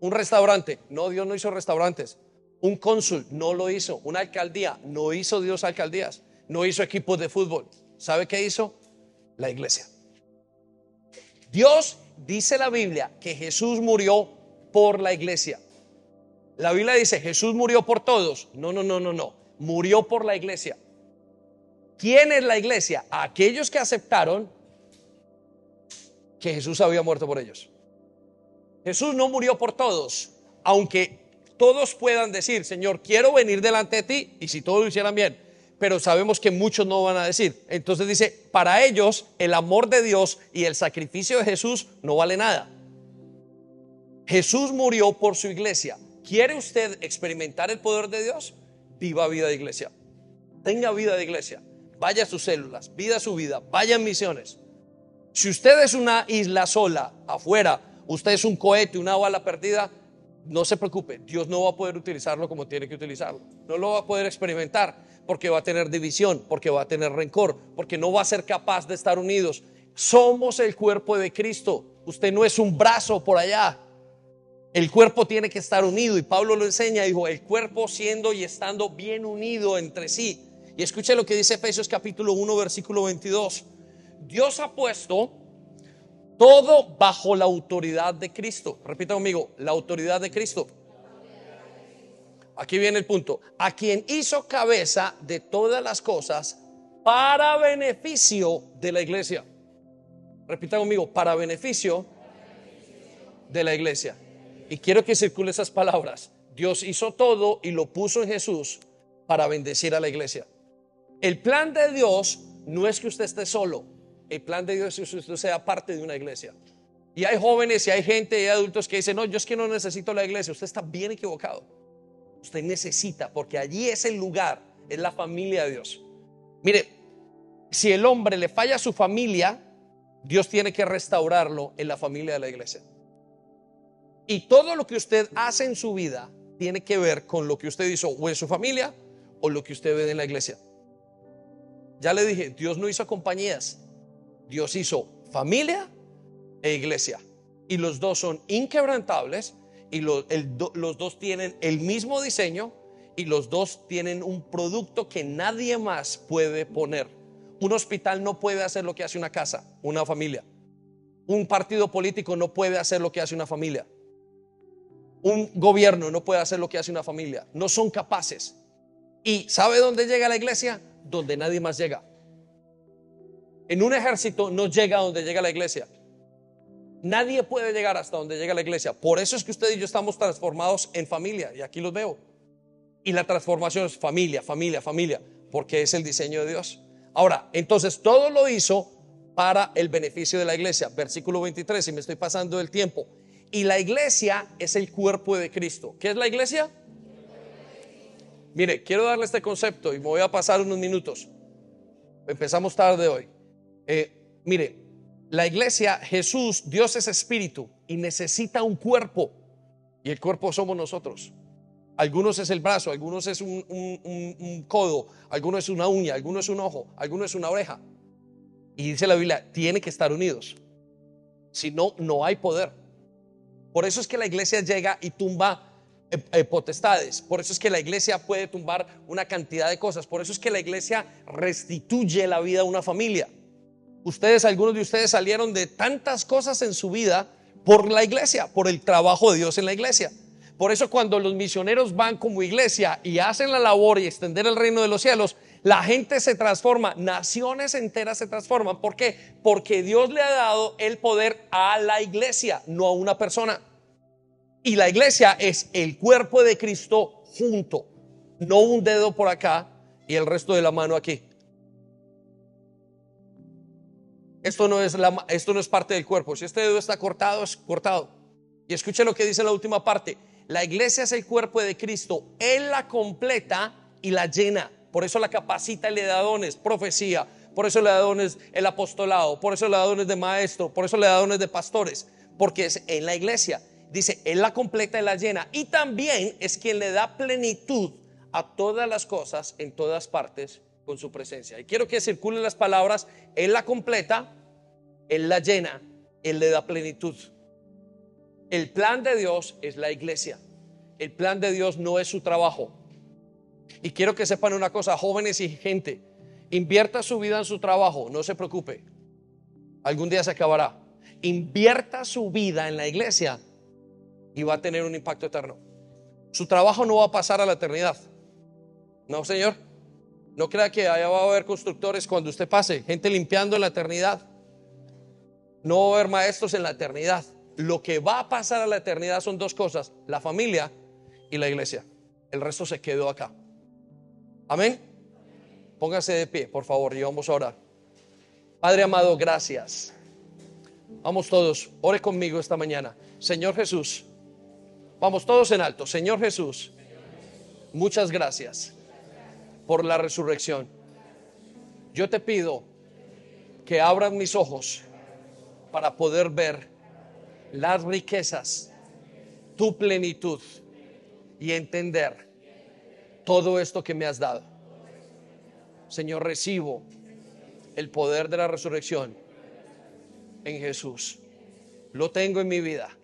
Un restaurante. No, Dios no hizo restaurantes. Un cónsul. No lo hizo. Una alcaldía. No hizo Dios alcaldías. No hizo equipos de fútbol. ¿Sabe qué hizo? La iglesia. Dios dice la Biblia que Jesús murió por la iglesia. La Biblia dice, Jesús murió por todos. No, no, no, no, no. Murió por la iglesia. ¿Quién es la iglesia? Aquellos que aceptaron que Jesús había muerto por ellos. Jesús no murió por todos, aunque todos puedan decir, Señor, quiero venir delante de ti, y si todos lo hicieran bien, pero sabemos que muchos no van a decir. Entonces dice, para ellos el amor de Dios y el sacrificio de Jesús no vale nada. Jesús murió por su iglesia. ¿Quiere usted experimentar el poder de Dios? Viva vida de iglesia. Tenga vida de iglesia. Vaya a sus células, vida su vida, vaya en misiones. Si usted es una isla sola, afuera, usted es un cohete, una bala perdida, no se preocupe, Dios no va a poder utilizarlo como tiene que utilizarlo. No lo va a poder experimentar porque va a tener división, porque va a tener rencor, porque no va a ser capaz de estar unidos. Somos el cuerpo de Cristo. Usted no es un brazo por allá. El cuerpo tiene que estar unido y Pablo lo enseña, dijo, el cuerpo siendo y estando bien unido entre sí. Y escuche lo que dice Efesios capítulo 1, versículo 22. Dios ha puesto todo bajo la autoridad de Cristo. Repita conmigo, la autoridad de Cristo. Aquí viene el punto. A quien hizo cabeza de todas las cosas para beneficio de la iglesia. Repita conmigo, para beneficio de la iglesia. Y quiero que circule esas palabras. Dios hizo todo y lo puso en Jesús para bendecir a la iglesia. El plan de Dios no es que usted esté solo. El plan de Dios es que usted sea parte de una iglesia. Y hay jóvenes y hay gente y adultos que dicen, no, yo es que no necesito la iglesia. Usted está bien equivocado usted necesita, porque allí es el lugar, es la familia de Dios. Mire, si el hombre le falla a su familia, Dios tiene que restaurarlo en la familia de la iglesia. Y todo lo que usted hace en su vida tiene que ver con lo que usted hizo o en su familia o lo que usted ve en la iglesia. Ya le dije, Dios no hizo compañías, Dios hizo familia e iglesia. Y los dos son inquebrantables y los, los dos tienen el mismo diseño y los dos tienen un producto que nadie más puede poner. Un hospital no puede hacer lo que hace una casa, una familia. Un partido político no puede hacer lo que hace una familia. Un gobierno no puede hacer lo que hace una familia. No son capaces. ¿Y sabe dónde llega la iglesia? Donde nadie más llega. En un ejército no llega donde llega la iglesia. Nadie puede llegar hasta donde llega la iglesia. Por eso es que usted y yo estamos transformados en familia. Y aquí los veo. Y la transformación es familia, familia, familia. Porque es el diseño de Dios. Ahora, entonces todo lo hizo para el beneficio de la iglesia. Versículo 23, y me estoy pasando el tiempo. Y la iglesia es el cuerpo de Cristo. ¿Qué es la iglesia? Mire, quiero darle este concepto y me voy a pasar unos minutos. Empezamos tarde hoy. Eh, mire, la iglesia, Jesús, Dios es espíritu y necesita un cuerpo. Y el cuerpo somos nosotros. Algunos es el brazo, algunos es un, codo, algunos es una uña, algunos es un ojo, algunos es una oreja. Y dice la Biblia, tiene que estar unidos. Si no, no hay poder. Por eso es que la iglesia llega y tumba eh, eh, potestades. Por eso es que la iglesia puede tumbar una cantidad de cosas. Por eso es que la iglesia restituye la vida a una familia. Ustedes, algunos de ustedes salieron de tantas cosas en su vida por la iglesia, por el trabajo de Dios en la iglesia. Por eso cuando los misioneros van como iglesia y hacen la labor y extender el reino de los cielos, la gente se transforma, naciones enteras se transforman. ¿Por qué? Porque Dios le ha dado el poder a la iglesia, no a una persona. Y la iglesia es el cuerpo de Cristo junto, no un dedo por acá y el resto de la mano aquí. Esto no es, la, esto no es parte del cuerpo. Si este dedo está cortado, es cortado. Y escuche lo que dice la última parte. La iglesia es el cuerpo de Cristo. Él la completa y la llena. Por eso la capacita y le da dones, profecía. Por eso le da dones el apostolado. Por eso le da dones de maestro. Por eso le da dones de pastores. Porque es en la iglesia. Dice, Él la completa y la llena. Y también es quien le da plenitud a todas las cosas en todas partes con su presencia. Y quiero que circulen las palabras. Él la completa, Él la llena, Él le da plenitud. El plan de Dios es la iglesia. El plan de Dios no es su trabajo. Y quiero que sepan una cosa, jóvenes y gente, invierta su vida en su trabajo, no se preocupe. Algún día se acabará. Invierta su vida en la iglesia y va a tener un impacto eterno. Su trabajo no va a pasar a la eternidad. No, Señor. No crea que allá va a haber constructores cuando usted pase, gente limpiando en la eternidad. No va a haber maestros en la eternidad lo que va a pasar a la eternidad son dos cosas, la familia y la iglesia. El resto se quedó acá. Amén. Póngase de pie, por favor, y vamos a orar. Padre amado, gracias. Vamos todos, ore conmigo esta mañana. Señor Jesús, vamos todos en alto. Señor Jesús, muchas gracias por la resurrección. Yo te pido que abran mis ojos para poder ver las riquezas, tu plenitud y entender todo esto que me has dado. Señor, recibo el poder de la resurrección en Jesús. Lo tengo en mi vida.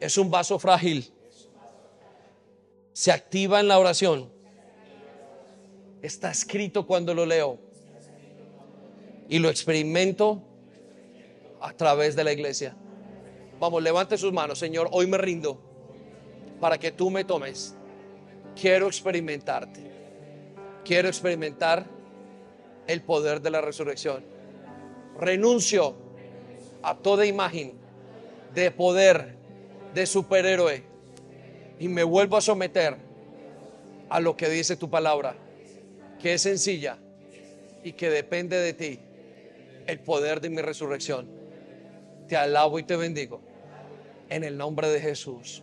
Es un vaso frágil. Se activa en la oración. Está escrito cuando lo leo. Y lo experimento a través de la iglesia. Vamos, levante sus manos, Señor, hoy me rindo para que tú me tomes. Quiero experimentarte. Quiero experimentar el poder de la resurrección. Renuncio a toda imagen de poder de superhéroe y me vuelvo a someter a lo que dice tu palabra, que es sencilla y que depende de ti, el poder de mi resurrección. Te alabo y te bendigo en el nombre de Jesús.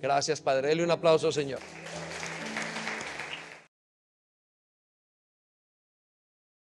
Gracias, Padre. Dele un aplauso, Señor.